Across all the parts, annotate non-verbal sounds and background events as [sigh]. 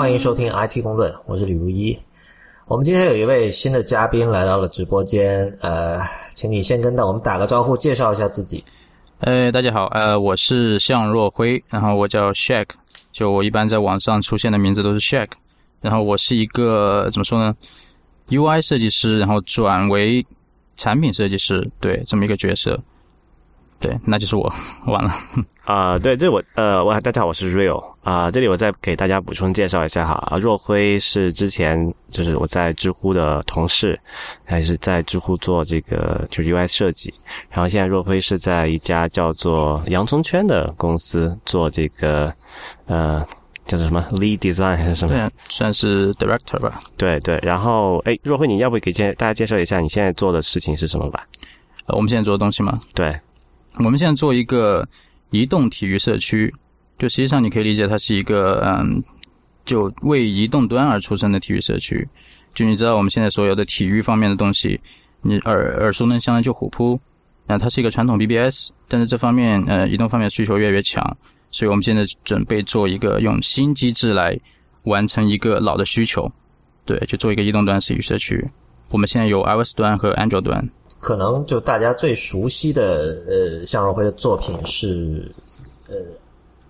欢迎收听 IT 公论，我是李如一。我们今天有一位新的嘉宾来到了直播间，呃，请你先跟到我们打个招呼，介绍一下自己。哎，大家好，呃，我是向若辉，然后我叫 Shaq，就我一般在网上出现的名字都是 Shaq，然后我是一个怎么说呢，UI 设计师，然后转为产品设计师，对，这么一个角色。对，那就是我完了啊！对，这我呃，我大家好，我是 Real 啊。这里我再给大家补充介绍一下哈啊，若辉是之前就是我在知乎的同事，还是在知乎做这个就是 UI 设计，然后现在若辉是在一家叫做洋葱圈的公司做这个呃叫做什么 Lead Design 还是什么？对，算是 Director 吧。对对，然后哎，若辉，你要不给介大家介绍一下你现在做的事情是什么吧？呃，我们现在做的东西吗？对。我们现在做一个移动体育社区，就实际上你可以理解它是一个嗯，就为移动端而出生的体育社区。就你知道我们现在所有的体育方面的东西，你耳耳熟能详的就虎扑，那它是一个传统 BBS，但是这方面呃移动方面需求越来越强，所以我们现在准备做一个用新机制来完成一个老的需求，对，就做一个移动端体育社区。我们现在有 iOS 端和 Android 端。可能就大家最熟悉的呃向日辉的作品是呃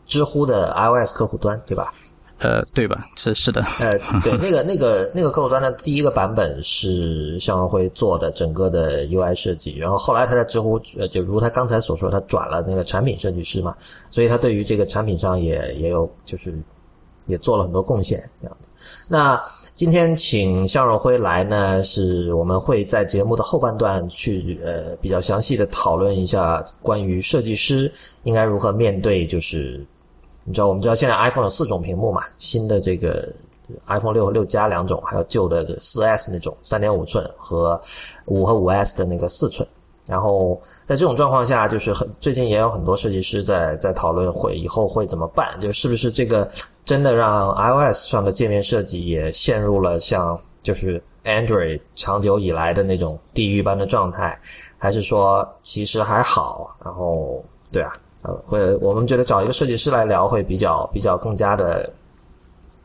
知乎的 iOS 客户端对吧？呃对吧？是是的。呃对，[laughs] 那个那个那个客户端的第一个版本是向日辉做的整个的 UI 设计，然后后来他在知乎呃就如他刚才所说，他转了那个产品设计师嘛，所以他对于这个产品上也也有就是也做了很多贡献这样的。那今天请向若辉来呢，是我们会在节目的后半段去呃比较详细的讨论一下关于设计师应该如何面对，就是你知道我们知道现在 iPhone 有四种屏幕嘛，新的这个 iPhone 六和六加两种，还有旧的四 S 那种三点五寸和五和五 S 的那个四寸。然后在这种状况下，就是很最近也有很多设计师在在讨论会以后会怎么办，就是不是这个真的让 iOS 上的界面设计也陷入了像就是 Android 长久以来的那种地狱般的状态，还是说其实还好？然后对啊，呃，会我们觉得找一个设计师来聊会比较比较更加的。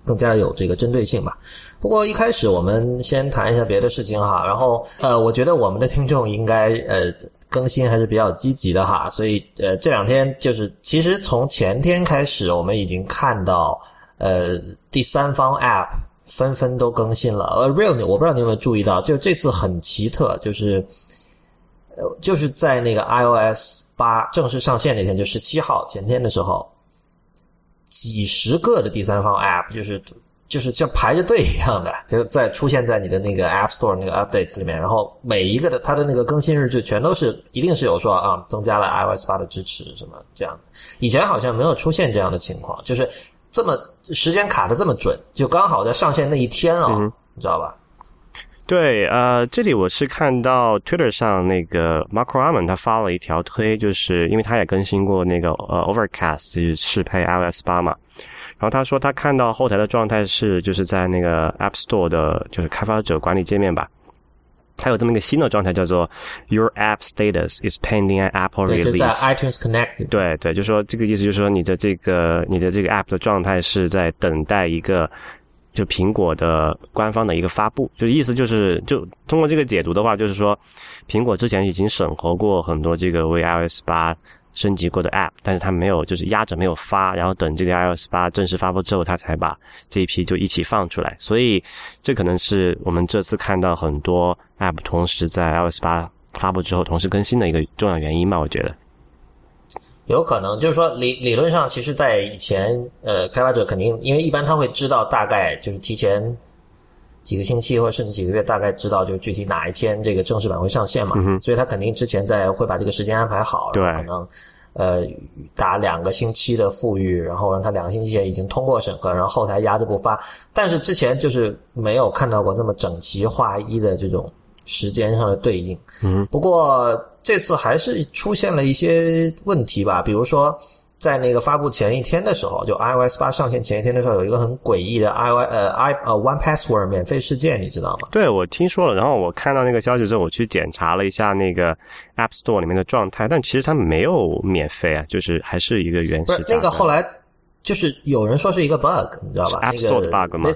更加有这个针对性吧。不过一开始我们先谈一下别的事情哈。然后呃，我觉得我们的听众应该呃更新还是比较积极的哈。所以呃这两天就是其实从前天开始，我们已经看到呃第三方 App 纷纷都更新了。呃，Real，我不知道你有没有注意到，就这次很奇特，就是呃就是在那个 iOS 八正式上线那天，就十七号前天的时候。几十个的第三方 App，就是就是像排着队一样的，就在出现在你的那个 App Store 那个 Updates 里面，然后每一个的它的那个更新日志全都是一定是有说啊，增加了 iOS 八的支持什么这样。以前好像没有出现这样的情况，就是这么时间卡的这么准，就刚好在上线那一天啊，你知道吧？对，呃，这里我是看到 Twitter 上那个 Marco Arman 他发了一条推，就是因为他也更新过那个呃 Overcast 适配 iOS 八嘛，然后他说他看到后台的状态是就是在那个 App Store 的就是开发者管理界面吧，他有这么一个新的状态叫做 Your App Status is pending an Apple release。在 iTunes Connect。对对，就说这个意思就是说你的这个你的这个 App 的状态是在等待一个。就苹果的官方的一个发布，就意思就是，就通过这个解读的话，就是说，苹果之前已经审核过很多这个为 iOS 八升级过的 App，但是它没有就是压着没有发，然后等这个 iOS 八正式发布之后，它才把这一批就一起放出来。所以，这可能是我们这次看到很多 App 同时在 iOS 八发布之后同时更新的一个重要原因吧，我觉得。有可能就是说理理论上，其实，在以前，呃，开发者肯定因为一般他会知道大概就是提前几个星期或者甚至几个月，大概知道就具体哪一天这个正式版会上线嘛，所以他肯定之前在会把这个时间安排好，对，可能呃打两个星期的富裕，然后让他两个星期前已经通过审核，然后后台压着不发。但是之前就是没有看到过这么整齐划一的这种时间上的对应。嗯，不过。这次还是出现了一些问题吧，比如说在那个发布前一天的时候，就 iOS 八上线前一天的时候，有一个很诡异的 iO 呃 i 呃 One Password 免费事件，你知道吗？对，我听说了，然后我看到那个消息之后，我去检查了一下那个 App Store 里面的状态，但其实它没有免费啊，就是还是一个原始。不是那个后来就是有人说是一个 bug，你知道吧？App Store 的 bug 吗？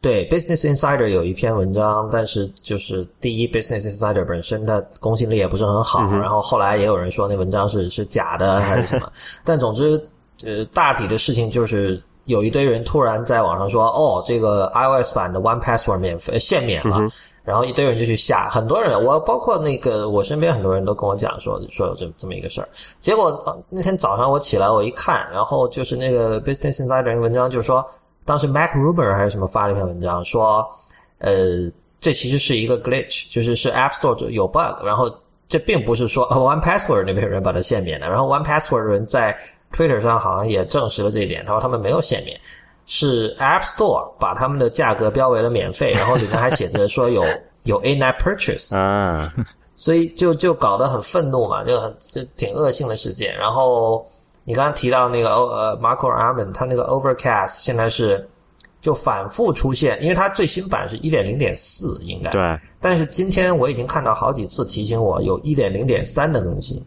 对，Business Insider 有一篇文章，但是就是第一，Business Insider 本身它公信力也不是很好，嗯然后后来也有人说那文章是是假的还是什么，[laughs] 但总之，呃，大体的事情就是有一堆人突然在网上说，哦，这个 iOS 版的 One Password 免费限免了。嗯然后一堆人就去下，很多人，我包括那个我身边很多人都跟我讲说说有这这么一个事儿。结果、呃那天早上我起来我一看，然后就是那个 Business Insider 那个文章就是说，当时 Mac Rumor 还是什么发了一篇文章说，呃，这其实是一个 glitch，就是是 App Store 有 bug，然后这并不是说、呃 One Password 那边人把它限免的，然后 One Password 人在 Twitter 上好像也证实了这一点，他说他们没有限免。是 App Store 把他们的价格标为了免费，然后里面还写着说有 [laughs] 有 in-app purchase，啊，所以就就搞得很愤怒嘛，就很就挺恶性的事件。然后你刚刚提到那个呃 Marco Arman，他那个 Overcast 现在是就反复出现，因为它最新版是一点零点四应该，对，但是今天我已经看到好几次提醒我有一点零点三的更新。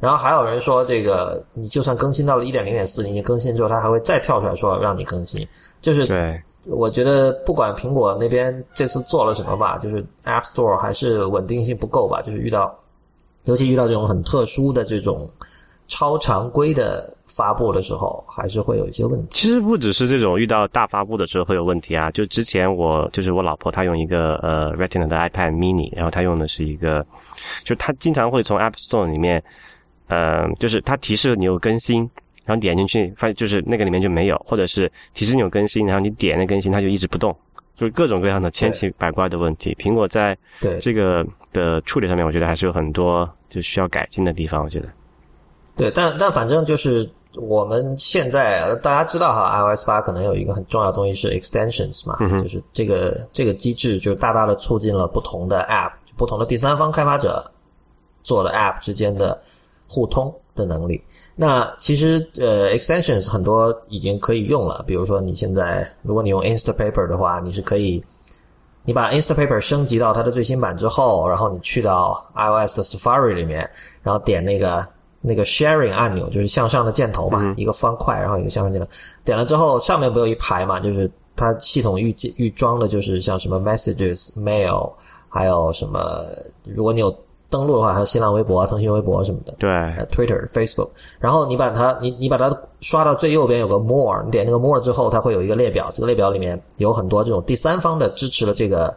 然后还有人说，这个你就算更新到了一点零点四，你更新之后，它还会再跳出来说让你更新。就是对，我觉得不管苹果那边这次做了什么吧，就是 App Store 还是稳定性不够吧，就是遇到，尤其遇到这种很特殊的这种超常规的发布的时候，还是会有一些问题。其实不只是这种遇到大发布的时候会有问题啊，就之前我就是我老婆她用一个呃 Retina 的 iPad mini，然后她用的是一个，就她经常会从 App Store 里面，呃，就是它提示你有更新，然后点进去发现就是那个里面就没有，或者是提示你有更新，然后你点那更新它就一直不动，就是各种各样的千奇百怪的问题。苹果在对这个的处理上面，我觉得还是有很多就需要改进的地方，我觉得。对，但但反正就是我们现在呃大家知道哈，iOS 八可能有一个很重要的东西是 extensions 嘛，就是这个这个机制就大大的促进了不同的 App、不同的第三方开发者做的 App 之间的互通的能力。那其实呃 extensions 很多已经可以用了，比如说你现在如果你用 Instapaper 的话，你是可以。你把 Instapaper 升级到它的最新版之后，然后你去到 iOS 的 Safari 里面，然后点那个那个 Sharing 按钮，就是向上的箭头嘛，一个方块，然后一个向上箭头，点了之后上面不有一排嘛，就是它系统预预装的就是像什么 Messages、Mail，还有什么，如果你有登录的话，还有新浪微博、腾讯微博什么的。对，呃 Twitter、Facebook，然后你把它，你你把它刷到最右边有个 More，你点那个 More 之后，它会有一个列表，这个列表里面有很多这种第三方的支持的这个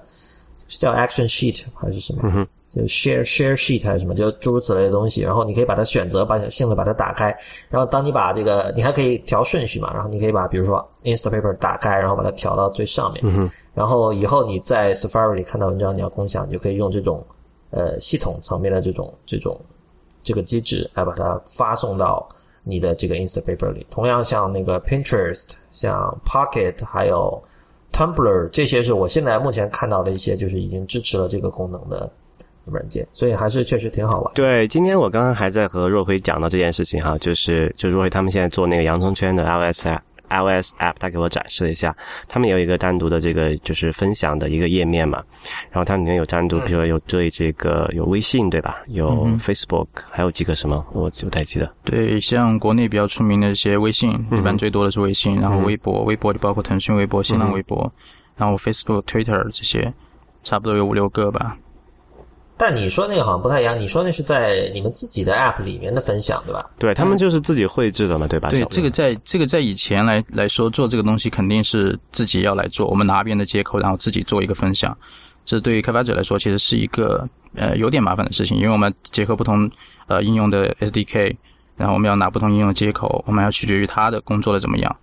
是叫 Action Sheet 还是什么？Share Share Sheet 还是什么，就诸如此类的东西。然后你可以把它选择，把性的把它打开。然后当你把这个，你还可以调顺序嘛。然后你可以把比如说 Instapaper 打开，然后把它调到最上面。嗯然后以后你在 Safari 里看到文章，你要共享，你就可以用这种呃系统层面的这种这种这个机制来把它发送到你的这个 Instapaper 里。同样像那个 Pinterest、像 Pocket 还有 Tumblr 这些是我现在目前看到的一些就是已经支持了这个功能的软件，所以还是确实挺好玩。对，今天我刚刚还在和若辉讲到这件事情哈，就是就若辉他们现在做那个洋葱圈的 iOS app。iOS app，他给我展示了一下，他们有一个单独的这个就是分享的一个页面嘛，然后它里面有单独，比如说有对这个有微信对吧？有 Facebook，、还有几个什么我不太记得。对，像国内比较出名的一些微信，一般最多的是微信，然后微博，微博就包括腾讯微博、新浪微博，然后 Facebook、Twitter 这些，差不多有五六个吧。但你说那个好像不太一样，你说那是在你们自己的 App 里面的分享，对吧？对他们就是自己绘制的嘛，对吧？对这个在这个在以前来来说做这个东西肯定是自己要来做，我们拿别人的接口，然后自己做一个分享。这对于开发者来说其实是一个呃有点麻烦的事情，因为我们结合不同呃应用的 SDK，然后我们要拿不同应用的接口，我们要取决于他的工作的怎么样。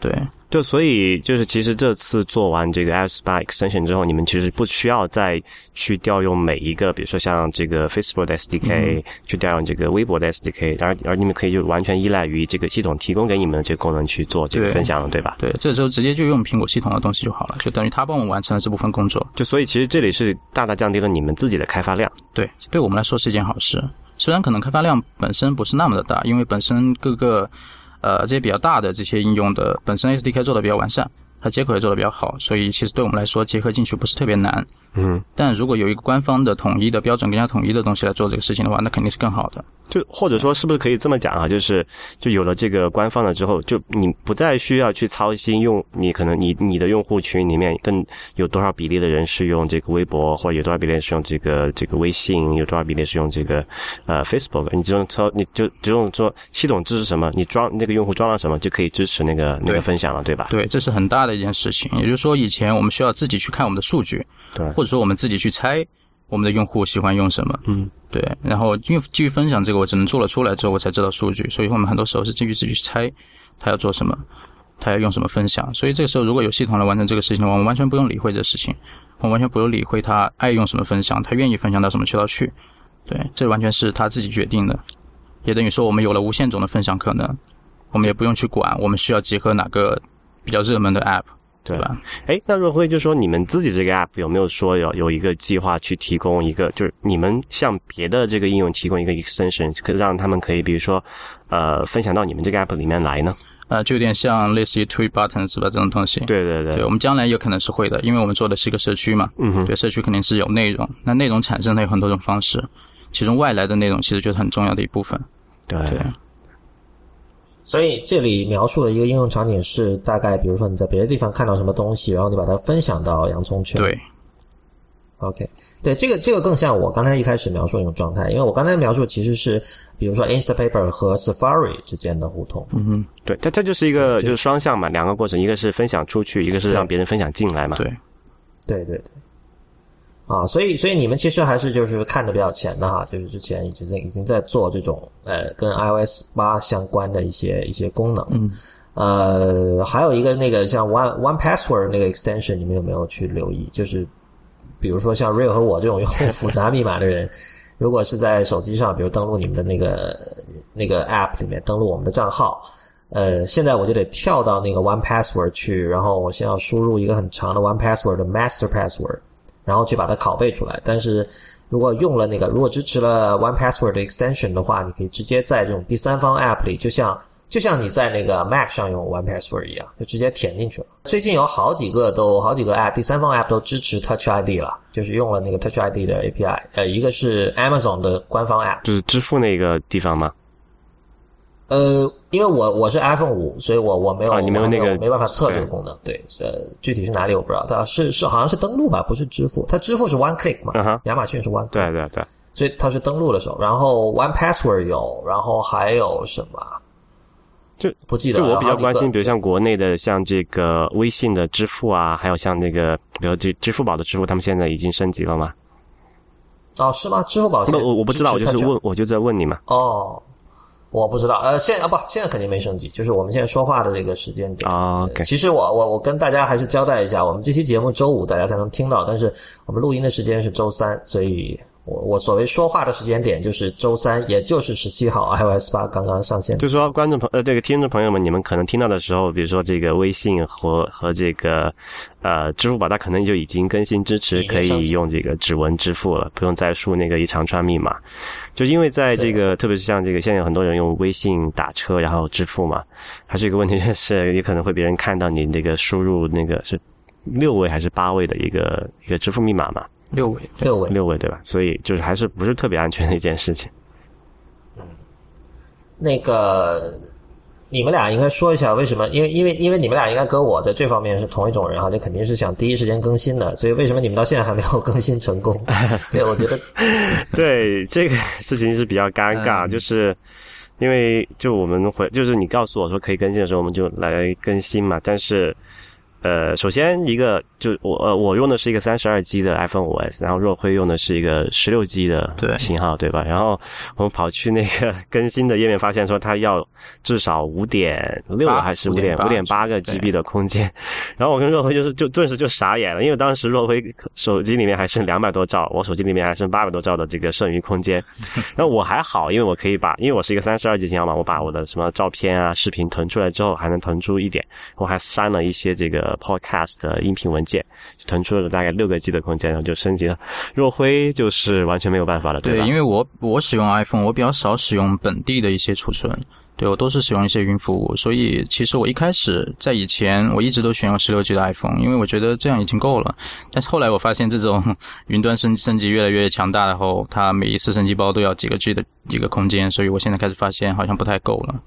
对，就所以就是其实这次做完这个 iOS 八 extension 之后，你们其实不需要再去调用每一个，比如说像这个 Facebook 的 SDK、去调用这个微博的 SDK，而而你们可以就完全依赖于这个系统提供给你们的这个功能去做这个分享了，对吧？对，这时候直接就用苹果系统的东西就好了，就等于他帮我们完成了这部分工作。就所以其实这里是大大降低了你们自己的开发量。对，对我们来说是一件好事。虽然可能开发量本身不是那么的大，因为本身各个呃这些比较大的这些应用的本身 SDK 做的比较完善，它接口也做的比较好，所以其实对我们来说结合进去不是特别难。嗯，但如果有一个官方的统一的标准、更加统一的东西来做这个事情的话，那肯定是更好的。就或者说是不是可以这么讲啊？就是就有了这个官方了之后，就你不再需要去操心用你可能你你的用户群里面更有多少比例的人是用这个微博，或者有多少比例是用这个这个微信，有多少比例是用这个呃 Facebook，你只用操你就只用说系统支持什么，你装那个用户装了什么就可以支持那个那个分享了，对吧？对，这是很大的一件事情。也就是说，以前我们需要自己去看我们的数据，对或者说我们自己去猜我们的用户喜欢用什么。嗯，对，然后因为基于分享这个，我只能做了出来之后，我才知道数据，所以我们很多时候是基于自己去猜他要做什么，他要用什么分享。所以这个时候，如果有系统来完成这个事情的话，我们完全不用理会这事情，我们完全不用理会他爱用什么分享，他愿意分享到什么渠道去。对，这完全是他自己决定的，也等于说我们有了无限种的分享可能，我们也不用去管我们需要结合哪个比较热门的 App，对对吧？哎，那若辉就说你们自己这个 app 有没有说有有一个计划去提供一个，就是你们向别的这个应用提供一个 extension，可以让他们可以比如说呃分享到你们这个 app 里面来呢？呃，就有点像类似于 Tweet Buttons 是吧？这种东西。对对对，对，我们将来有可能是会的，因为我们做的是一个社区嘛。嗯哼，对，社区肯定是有内容，那内容产生它有很多种方式，其中外来的内容其实就是很重要的一部分。对对，所以这里描述的一个应用场景是大概，比如说你在别的地方看到什么东西，然后你把它分享到洋葱圈。对，OK，对，这个这个更像我刚才一开始描述那种状态，因为我刚才描述其实是，比如说 Instapaper 和 Safari 之间的互通。嗯哼，对，它它就是一个就就是双向嘛，两个过程，一个是分享出去，一个是让别人分享进来嘛。对，对对对。啊，所以所以你们其实还是就是看的比较前的哈，就是之前已经已经在做这种呃跟 iOS 八相关的一些一些功能。嗯，呃，还有一个那个像 One One Password 那个 extension，你们有没有去留意？就是比如说像 Real 和我这种用 [laughs] 复杂密码的人，如果是在手机上，比如登录你们的那个那个 App 里面登录我们的账号，呃，现在我就得跳到那个 One Password 去，然后我先要输入一个很长的 One Password 的 Master Password，然后去把它拷贝出来。但是如果用了那个，如果支持了 One Password 的 extension 的话，你可以直接在这种第三方 App 里，就像就像你在那个 Mac 上用 One Password 一样，就直接填进去了。最近有好几个都好几个 App 第三方 App 都支持 Touch ID 了，就是用了那个 Touch ID 的 API。呃，一个是 Amazon 的官方 App，就是支付那个地方吗？呃，因为我我是 iPhone 五，所以我我没有、啊你没有那个没办法测这个功能。对，呃，具体是哪里我不知道。它是是好像是登录吧，不是支付。它支付是 One Click 嘛，亚马逊是 One 对对对，所以它是登录的时候。然后 One Password 有，然后还有什么？就不记得。就我比较关心，比如像国内的，像这个微信的支付啊，还有像那个，比如这支付宝的支付，他们现在已经升级了吗？哦，是吗？支付宝我不知道，我就是问，我就在问你嘛。哦，我不知道，呃，现啊不，现在肯定没升级，就是我们现在说话的这个时间点。啊其实我我我跟大家还是交代一下，我们这期节目周五大家才能听到，但是我们录音的时间是周三，所以我我所谓说话的时间点就是周三，也就是十七号 iOS 八刚刚上线。就是说，观众朋呃，这个听众朋友们，你们可能听到的时候，比如说这个微信和和这个呃支付宝，它可能就已经更新支持可以用这个指纹支付了，不用再输那个一长串密码。就因为在这个，特别是像这个，现在有很多人用微信打车然后支付嘛，还是一个问题，就 [laughs] 是也可能会别人看到你那个输入那个是六位还是八位的一个一个支付密码嘛，六位。六位，六位对吧？所以就是还是不是特别安全的一件事情。嗯那个你们俩应该说一下为什么？因为因为因为你们俩应该跟我在这方面是同一种人哈，就肯定是想第一时间更新的，所以为什么你们到现在还没有更新成功？[laughs] 这我觉得对这个事情是比较尴尬，嗯就是因为就我们回，就是你告诉我说可以更新的时候，我们就来更新嘛。但是，呃，首先一个就我呃我用的是一个三十二 G 的 iPhone 五 S，然后若辉用的是一个十六 G 的对型号，对吧？然后我们跑去那个更新的页面，发现说它要至少五点六八还是五点五点八个 GB 的空间。[laughs] 然后我跟若辉就是就顿时就傻眼了，因为当时若辉手机里面还剩两百多兆，我手机里面还剩八百多兆的这个剩余空间。[laughs] 然后我还好，因为我可以把，因为我是一个三十二 G 型号嘛，我把我的什么照片啊、视频腾出来之后，还能腾出一点，我还删了一些这个 Podcast 的音频文件，腾出了大概六个 G 的空间，然后就升级了。若辉就是完全没有办法了，对，吧？因为我我使用 iPhone，我比较少使用本地的一些储存。对我都是使用一些云服务，所以其实我一开始在以前我一直都选用十六 G 的 iPhone，因为我觉得这样已经够了。但是后来我发现这种 [laughs] 云端升升级越来越强大，然后它每一次升级包都要几个 G 的一个空间，所以我现在开始发现好像不太够了，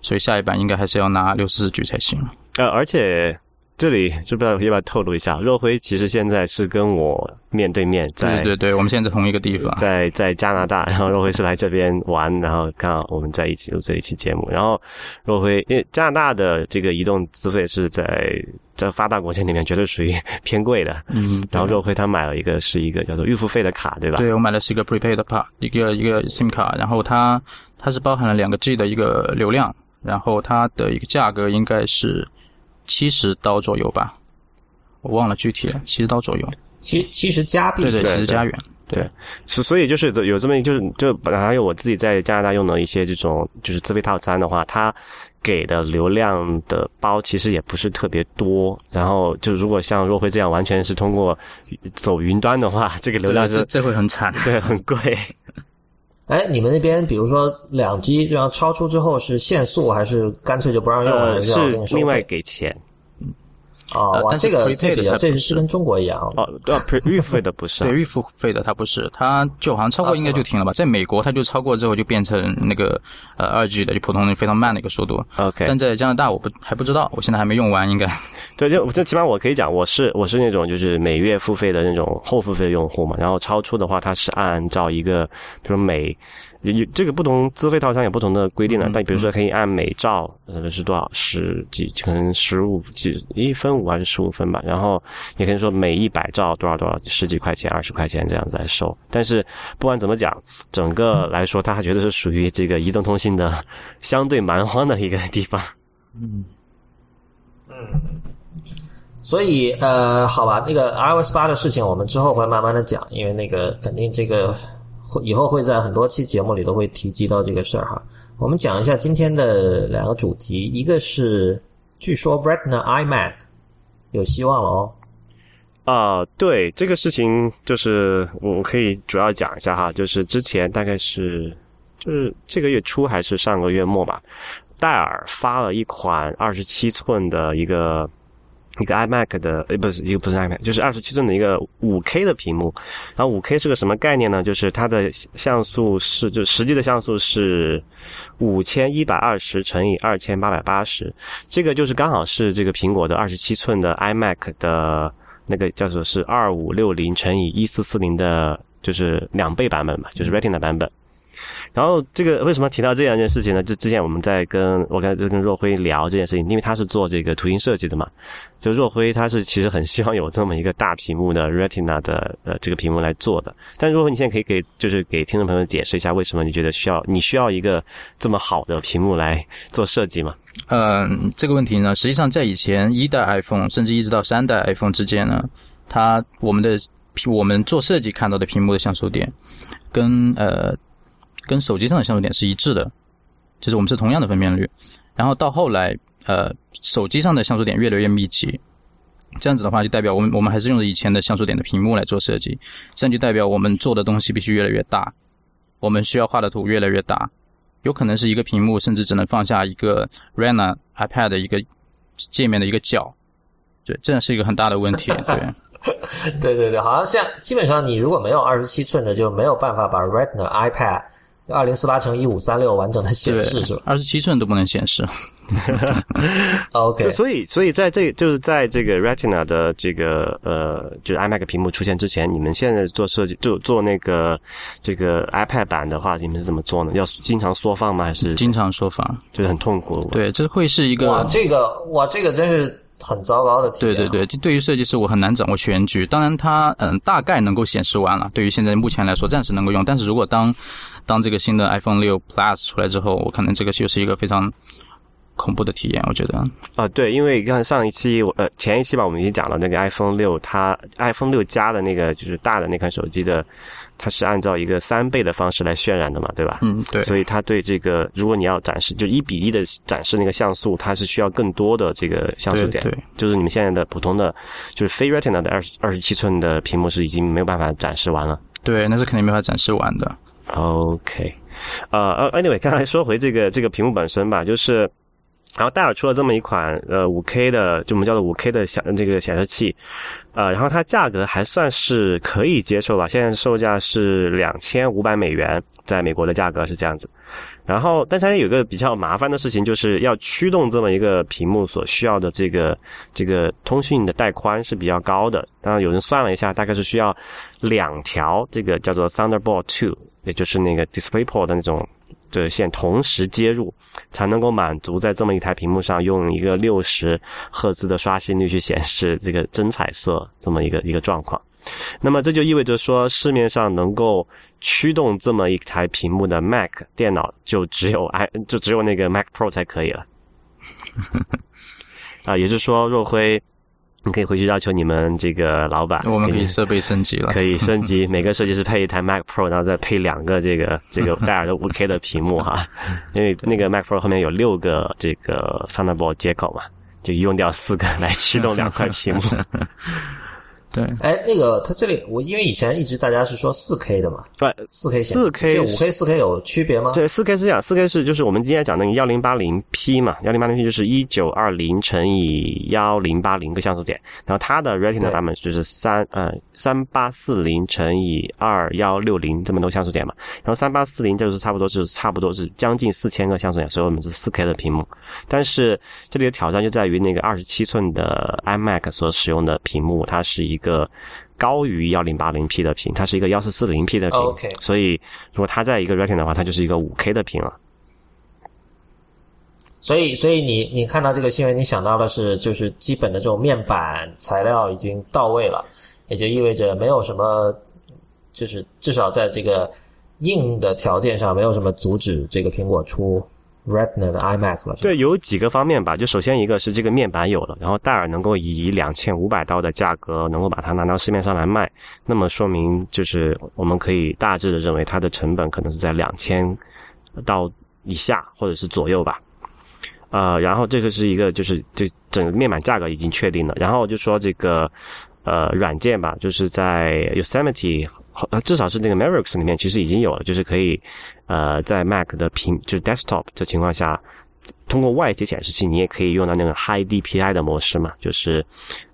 所以下一版应该还是要拿六十四 G 才行。呃，而且。这里就不要不要透露一下，若辉其实现在是跟我面对面，在对对对，我们现在在同一个地方，在在加拿大，[laughs] 然后若辉是来这边玩，然后刚好我们在一起录这一期节目，然后若辉因为加拿大的这个移动资费是在在发达国家里面绝对属于偏贵的，嗯，然后若辉他买了一个是一个叫做预付费的卡，对吧？对我买的是一个 prepaid 卡，一个一个 SIM 卡，然后它它是包含了两个 G 的一个流量，然后它的一个价格应该是七十刀左右吧。我忘了具体了，七十刀左右，七七十加币，对对，七十加元，对，所所以就是有这么就是就本来还有我自己在加拿大用的一些这种就是自费套餐的话，它给的流量的包其实也不是特别多，然后就如果像若辉这样完全是通过走云端的话，这个流量是这会很惨，对，很贵。哎，你们那边比如说两 G 这样超出之后是限速还是干脆就不让用了？是另外给钱。哦，哇，这个这个这是跟中国一样哦，对，预付费的不是，对，预付费的它不是，它就好像超过应该就停了吧？在美国，它就超过之后就变成那个呃二 G 的，就普通的非常慢的一个速度。OK，但在加拿大我不还不知道，我现在还没用完，应该。[laughs] 对，就这起码我可以讲，我是我是那种就是每月付费的那种后付费用户嘛，然后超出的话，它是按照一个比如每。有这个不同资费套餐有不同的规定的，但比如说可以按每兆呃是多少十几，可能十五几一分五还是十五分吧，然后也可以说每一百兆多少多少十几块钱二十块钱这样子来收。但是不管怎么讲，整个来说，它还觉得是属于这个移动通信的相对蛮荒的一个地方。嗯嗯，所以呃，好吧，那个 iOS 八的事情我们之后会慢慢的讲，因为那个肯定这个。以后会在很多期节目里都会提及到这个事儿哈。我们讲一下今天的两个主题，一个是据说 Retina iMac 有希望了哦。啊，对这个事情，就是我可以主要讲一下哈，就是之前大概是就是这个月初还是上个月末吧，戴尔发了一款二十七寸的一个。一个 iMac 的，呃，不是一个不是 iMac，就是二十七寸的一个五 K 的屏幕。然后五 K 是个什么概念呢？就是它的像素是，就实际的像素是五千一百二十乘以二千八百八十。这个就是刚好是这个苹果的二十七寸的 iMac 的那个叫做是二五六零乘以一四四零的，就是两倍版本嘛，就是 Retina 版本。然后这个为什么提到这样一件事情呢？就之前我们在跟我刚才跟若辉聊这件事情，因为他是做这个图形设计的嘛。就若辉他是其实很希望有这么一个大屏幕的 Retina 的呃这个屏幕来做的。但如果你现在可以给就是给听众朋友解释一下，为什么你觉得需要你需要一个这么好的屏幕来做设计吗？嗯，这个问题呢，实际上在以前一代 iPhone 甚至一直到三代 iPhone 之间呢，它我们的我们做设计看到的屏幕的像素点跟呃。跟手机上的像素点是一致的，就是我们是同样的分辨率。然后到后来，呃，手机上的像素点越来越密集，这样子的话就代表我们我们还是用以前的像素点的屏幕来做设计，这样就代表我们做的东西必须越来越大，我们需要画的图越来越大，有可能是一个屏幕甚至只能放下一个 Retina iPad 的一个界面的一个角，对，这样是一个很大的问题，对。[laughs] 对对对，好像像基本上你如果没有二十七寸的，就没有办法把 Retina iPad。二零四八乘一五三六完整的显示是吧？二十七寸都不能显示。[laughs] OK，所以所以在这就是在这个 Retina 的这个呃，就是 iMac 屏幕出现之前，你们现在做设计就做那个这个 iPad 版的话，你们是怎么做呢？要经常缩放吗？还是经常缩放？就是很痛苦。对，这会是一个哇，这个哇，这个真是。很糟糕的体验。对对对，对于设计师我很难掌握全局。当然，它嗯大概能够显示完了。对于现在目前来说，暂时能够用。但是如果当当这个新的 iPhone 六 Plus 出来之后，我可能这个就是一个非常恐怖的体验。我觉得啊，对，因为看上一期我呃前一期吧，我们已经讲了那个 iPhone 六，它 iPhone 六加的那个就是大的那款手机的。它是按照一个三倍的方式来渲染的嘛，对吧？嗯，对。所以它对这个，如果你要展示就一比一的展示那个像素，它是需要更多的这个像素点。对，就是你们现在的普通的，就是非 Retina 的二十二十七寸的屏幕是已经没有办法展示完了。对，那是肯定没法展示完的。OK，呃呃，anyway，刚才说回这个这个屏幕本身吧，就是。然后戴尔出了这么一款呃五 K 的，就我们叫做五 K 的显这个显示器，呃，然后它价格还算是可以接受吧，现在售价是两千五百美元，在美国的价格是这样子。然后，但是它有个比较麻烦的事情，就是要驱动这么一个屏幕所需要的这个这个通讯的带宽是比较高的。当然，有人算了一下，大概是需要两条这个叫做 Thunderbolt Two，也就是那个 DisplayPort 的那种。这线同时接入，才能够满足在这么一台屏幕上用一个六十赫兹的刷新率去显示这个真彩色这么一个一个状况。那么这就意味着说，市面上能够驱动这么一台屏幕的 Mac 电脑就只有 i 就只有那个 Mac Pro 才可以了。[laughs] 啊，也就是说，若辉。你可以回去要求你们这个老板，我们可以设备升级了，可以升级。[laughs] 每个设计师配一台 Mac Pro，然后再配两个这个这个 [laughs] 戴尔的五 K 的屏幕哈，因为那个 Mac Pro 后面有六个这个 Thunderbolt 接口嘛，就用掉四个来驱动两块屏幕。对，哎，那个它这里我因为以前一直大家是说四 K 的嘛，对，四 K 四 K 五 K 四 K 有区别吗？对，四 K 是这样，四 K 是就是我们今天讲那个幺零八零 P 嘛，幺零八零 P 就是一九二零乘以幺零八零个像素点，然后它的 Retina 版本就是三呃三八四零乘以二幺六零这么多像素点嘛，然后三八四零就是差不多是差不多是将近四千个像素点，所以我们是四 K 的屏幕，但是这里的挑战就在于那个二十七寸的 iMac 所使用的屏幕，它是一个。高于幺零八零 P 的屏，它是一个幺四四零 P 的屏，所以如果它在一个 Retina 的话，它就是一个五 K 的屏了。所以，所以你你看到这个新闻，你想到的是就是基本的这种面板材料已经到位了，也就意味着没有什么，就是至少在这个硬的条件上没有什么阻止这个苹果出。Retina 的 iMac 了，对，有几个方面吧。就首先一个是这个面板有了，然后戴尔能够以两千五百刀的价格能够把它拿到市面上来卖，那么说明就是我们可以大致的认为它的成本可能是在两千刀以下或者是左右吧。呃，然后这个是一个就是这整个面板价格已经确定了，然后就说这个呃软件吧，就是在 Yosemite。呃，至少是那个 Mavericks 里面其实已经有了，就是可以，呃，在 Mac 的屏就是 Desktop 的情况下，通过外接显示器，你也可以用到那个 High DPI 的模式嘛，就是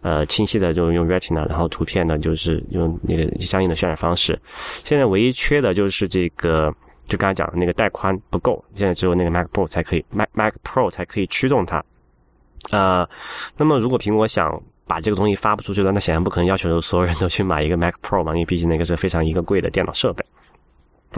呃清晰的就用 Retina，然后图片呢就是用那个相应的渲染方式。现在唯一缺的就是这个，就刚才讲的那个带宽不够，现在只有那个 Mac Pro 才可以，Mac Mac Pro 才可以驱动它。呃，那么如果苹果想把这个东西发布出去了，那显然不可能要求所有人都去买一个 Mac Pro 嘛，因为毕竟那个是非常一个贵的电脑设备。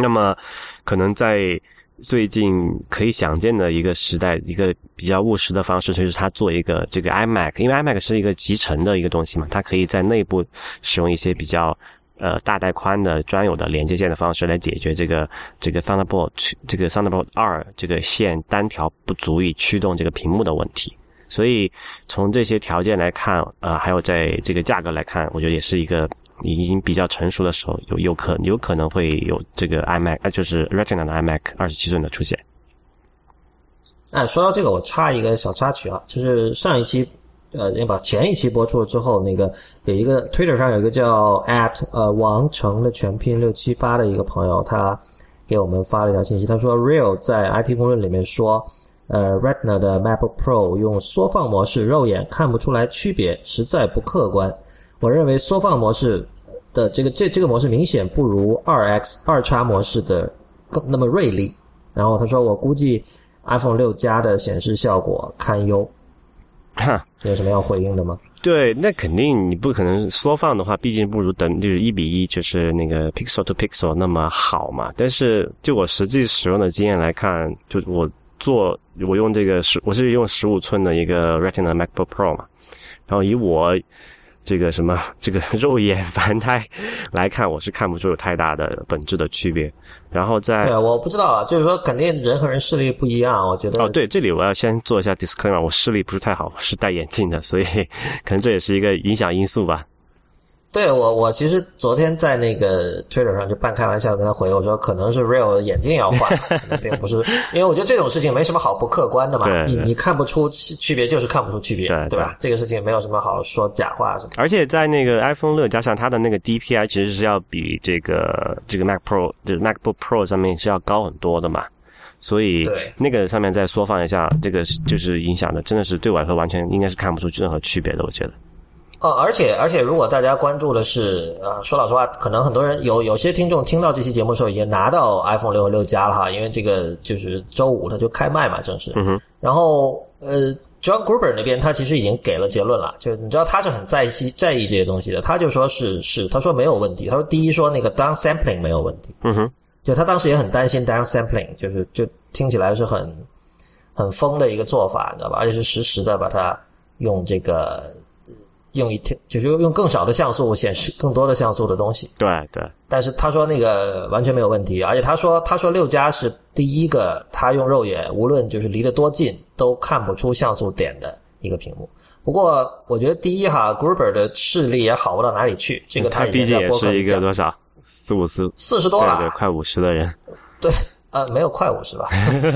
那么，可能在最近可以想见的一个时代，一个比较务实的方式，就是它做一个这个 iMac，因为 iMac 是一个集成的一个东西嘛，它可以在内部使用一些比较呃大带宽的专有的连接线的方式来解决这个这个 Thunderbolt 这个 Thunderbolt 二这个线单条不足以驱动这个屏幕的问题。所以从这些条件来看，呃，还有在这个价格来看，我觉得也是一个已经比较成熟的时候，有有可有可能会有这个 iMac，就是 Retina 的 iMac 二十七寸的出现。哎，说到这个，我插一个小插曲啊，就是上一期，呃，把前一期播出了之后，那个有一个 Twitter 上有一个叫 at 呃王成的全拼六七八的一个朋友，他给我们发了一条信息，他说 Real 在 IT 公论里面说。呃，Retina 的 MacBook Pro 用缩放模式，肉眼看不出来区别，实在不客观。我认为缩放模式的这个这这个模式明显不如二 X 二叉模式的更那么锐利。然后他说，我估计 iPhone 六加的显示效果堪忧。哈，有什么要回应的吗？对，那肯定你不可能缩放的话，毕竟不如等就是一比一，就是那个 Pixel to Pixel 那么好嘛。但是就我实际使用的经验来看，就我。做我用这个十，我是用十五寸的一个 Retina MacBook Pro 嘛，然后以我这个什么 [laughs] 这个肉眼凡胎来看，我是看不出有太大的本质的区别。然后在对，我不知道啊，就是说肯定人和人视力不一样，我觉得哦，对，这里我要先做一下 disclaimer，我视力不是太好，是戴眼镜的，所以 [laughs] 可能这也是一个影响因素吧。对我，我其实昨天在那个 Twitter 上就半开玩笑跟他回，我说可能是 Real 眼镜要换，并不是，因为我觉得这种事情没什么好不客观的嘛，你你看不出区别就是看不出区别，对对吧？这个事情没有什么好说假话什么。而且在那个 iPhone 六加上它的那个 DPI，其实是要比这个这个 Mac Pro 就是 MacBook Pro 上面是要高很多的嘛，所以那个上面再缩放一下，这个就是影响的，真的是对我来说完全应该是看不出任何区别的，我觉得。哦，而且而且，如果大家关注的是，呃，说老实话，可能很多人有有些听众听到这期节目的时候，已经拿到 iPhone 六和六加了哈，因为这个就是周五它就开卖嘛，正式。嗯哼。然后，呃，John Gruber 那边他其实已经给了结论了，就你知道他是很在意在意这些东西的，他就说是是，他说没有问题，他说第一说那个 down sampling 没有问题，嗯哼，就他当时也很担心 down sampling，就是就听起来是很很疯的一个做法，你知道吧？而且是实时的把它用这个。用一天就是用更少的像素显示更多的像素的东西。对对。但是他说那个完全没有问题，而且他说他说六加是第一个他用肉眼无论就是离得多近都看不出像素点的一个屏幕。不过我觉得第一哈，Gruber 的视力也好不到哪里去，这个他毕竟也是一个多少四五十四十多了，对，快五十的人。[laughs] 对，呃，没有快五十吧？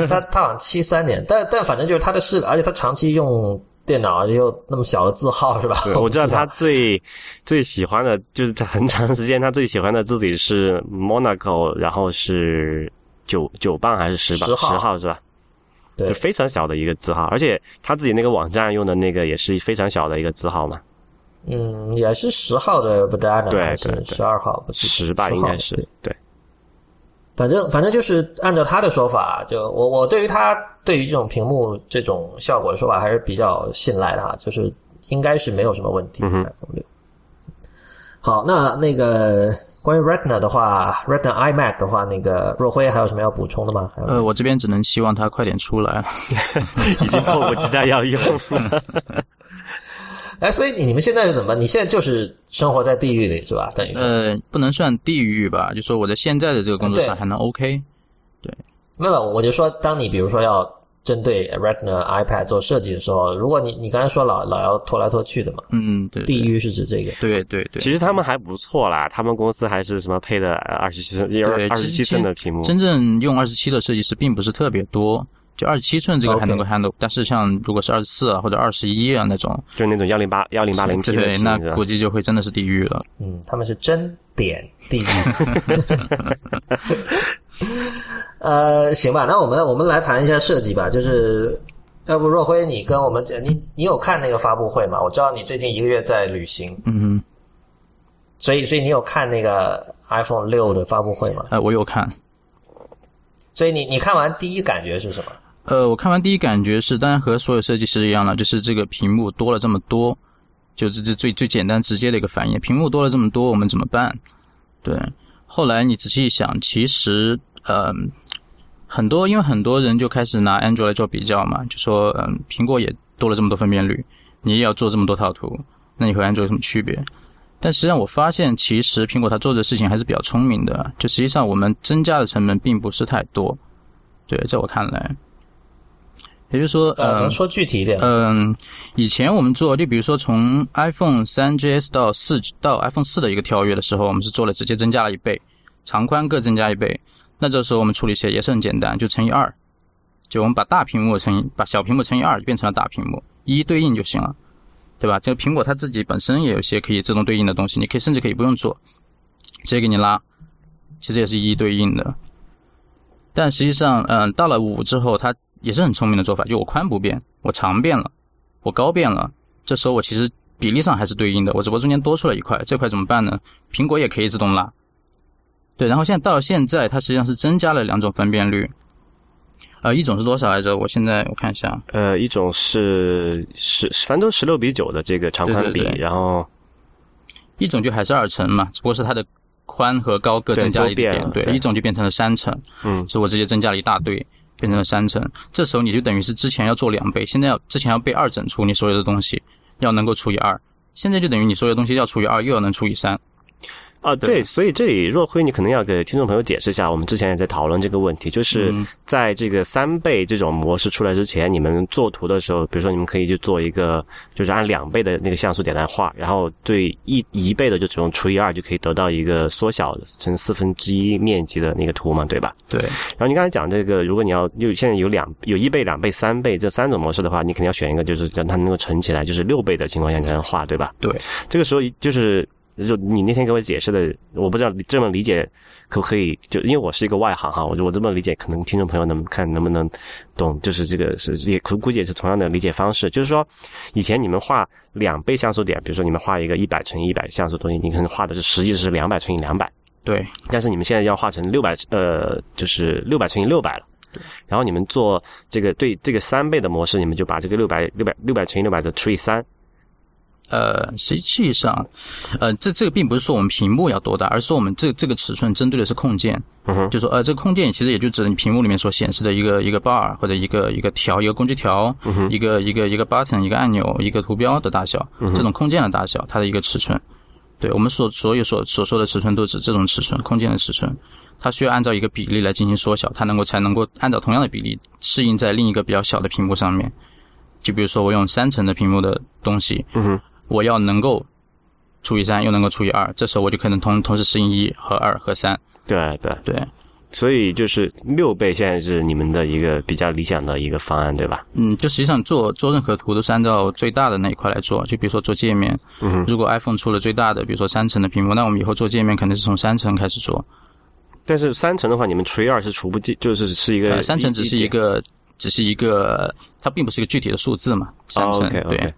他他好像七三年，但但反正就是他的视，而且他长期用。电脑又那么小的字号是吧？[laughs] 我知道他最最喜欢的就是在很长时间，他最喜欢的字体是 Monaco，然后是九九磅还是十磅？十号是吧？对，就非常小的一个字号，而且他自己那个网站用的那个也是非常小的一个字号嘛。嗯，也是十号的 Vadana 还是十二号？十吧，应该是对。反正反正就是按照他的说法，就我我对于他对于这种屏幕这种效果的说法还是比较信赖的哈，就是应该是没有什么问题。iPhone 六。好，那那个关于 Retina 的话，Retina iMac 的话，那个若辉还有什么要补充的吗？呃，我这边只能希望它快点出来，[laughs] 已经迫不及待要用。[laughs] 哎，所以你你们现在是怎么？你现在就是生活在地狱里是吧？等于呃，不能算地狱吧？就说我在现在的这个工作上还能 OK。对，没有，我就说，当你比如说要针对 Retina iPad 做设计的时候，如果你你刚才说老老要拖来拖去的嘛，嗯，对，地狱是指这个，对对对。其实他们还不错啦，他们公司还是什么配的二十七寸，二十七寸的屏幕。真正用二十七的设计师并不是特别多。就二十七寸这个还能够 handle，但是像如果是二十四啊或者二十一啊那种，就那种幺零八幺零八零 P 对，那估计就会真的是地狱了。嗯，他们是真点地狱。[laughs] 呃，行吧，那我们我们来谈一下设计吧。就是要不若辉，你跟我们讲，你你有看那个发布会吗？我知道你最近一个月在旅行，嗯哼，所以所以你有看那个 iPhone 六的发布会吗？呃，我有看。所以你你看完第一感觉是什么？呃，我看完第一感觉是，当然和所有设计师一样了，就是这个屏幕多了这么多，就是这最最简单直接的一个反应。屏幕多了这么多，我们怎么办？对。后来你仔细一想，其实呃，很多因为很多人就开始拿 Android 来做比较嘛，就说嗯，苹果也多了这么多分辨率，你也要做这么多套图，那你和 Android 有什么区别？但实际上我发现，其实苹果它做的事情还是比较聪明的，就实际上我们增加的成本并不是太多。对，在我看来。也就是说，呃，说具体一点，嗯，以前我们做，就比如说从 iPhone 三 GS 到四到 iPhone 四的一个跳跃的时候，我们是做了直接增加了一倍，长宽各增加一倍。那这时候我们处理起来也是很简单，就乘以二，就我们把大屏幕乘以把小屏幕乘以二，就变成了大屏幕，一一对应就行了，对吧？就苹果它自己本身也有一些可以自动对应的东西，你可以甚至可以不用做，直接给你拉，其实也是一一对应的。但实际上，嗯，到了五之后，它也是很聪明的做法，就我宽不变，我长变了，我高变了，这时候我其实比例上还是对应的，我只不过中间多出了一块，这块怎么办呢？苹果也可以自动拉，对，然后现在到了现在，它实际上是增加了两种分辨率，呃，一种是多少来着？我现在我看一下，呃，一种是十，反正都十六比九的这个长宽比，然后一种就还是二乘嘛，只不过是它的宽和高各增加了一点，对，一种就变成了三层，嗯，所以我直接增加了一大堆。变成了三成，这时候你就等于是之前要做两倍，现在要之前要被二整除，你所有的东西要能够除以二，现在就等于你所有东西要除以二，又要能除以三。啊，对，所以这里若辉，你可能要给听众朋友解释一下，我们之前也在讨论这个问题，就是在这个三倍这种模式出来之前，你们做图的时候，比如说你们可以去做一个，就是按两倍的那个像素点来画，然后对一一倍的就只用除以二就可以得到一个缩小成四分之一面积的那个图嘛，对吧？对。然后你刚才讲这个，如果你要有现在有两有一倍、两倍、三倍这三种模式的话，你肯定要选一个，就是让它能够乘起来，就是六倍的情况下才能画，对吧？对。这个时候就是。就你那天给我解释的，我不知道你这么理解可不可以？就因为我是一个外行哈，我就我这么理解，可能听众朋友能看能不能懂？就是这个是也估估计也是同样的理解方式。就是说，以前你们画两倍像素点，比如说你们画一个一百乘以一百像素东西，你可能画的是实际是两百乘以两百。对。但是你们现在要画成六百呃，就是六百乘以六百了。然后你们做这个对这个三倍的模式，你们就把这个六百六百六百乘以六百的除以三。呃，实际上，呃，这这个并不是说我们屏幕要多大，而是说我们这这个尺寸针对的是空间。嗯，就说呃，这个空间其实也就指你屏幕里面所显示的一个一个 bar 或者一个一个条一个工具条，一个一个一个 button 一个按钮一个图标的大小，这种空间的大小，它的一个尺寸。对我们所所有所所说的尺寸都指这种尺寸，空间的尺寸，它需要按照一个比例来进行缩小，它能够才能够按照同样的比例适应在另一个比较小的屏幕上面。就比如说我用三层的屏幕的东西，嗯哼。我要能够除以三，又能够除以二，这时候我就可能同同时适应一和二和三。对对对，所以就是六倍现在是你们的一个比较理想的一个方案，对吧？嗯，就实际上做做任何图都是按照最大的那一块来做。就比如说做界面，嗯，如果 iPhone 出了最大的，比如说三层的屏幕，那我们以后做界面肯定是从三层开始做。但是三层的话，你们除以二是除不进，就是是一个三层只是一个，只是一个，它并不是一个具体的数字嘛。三层对。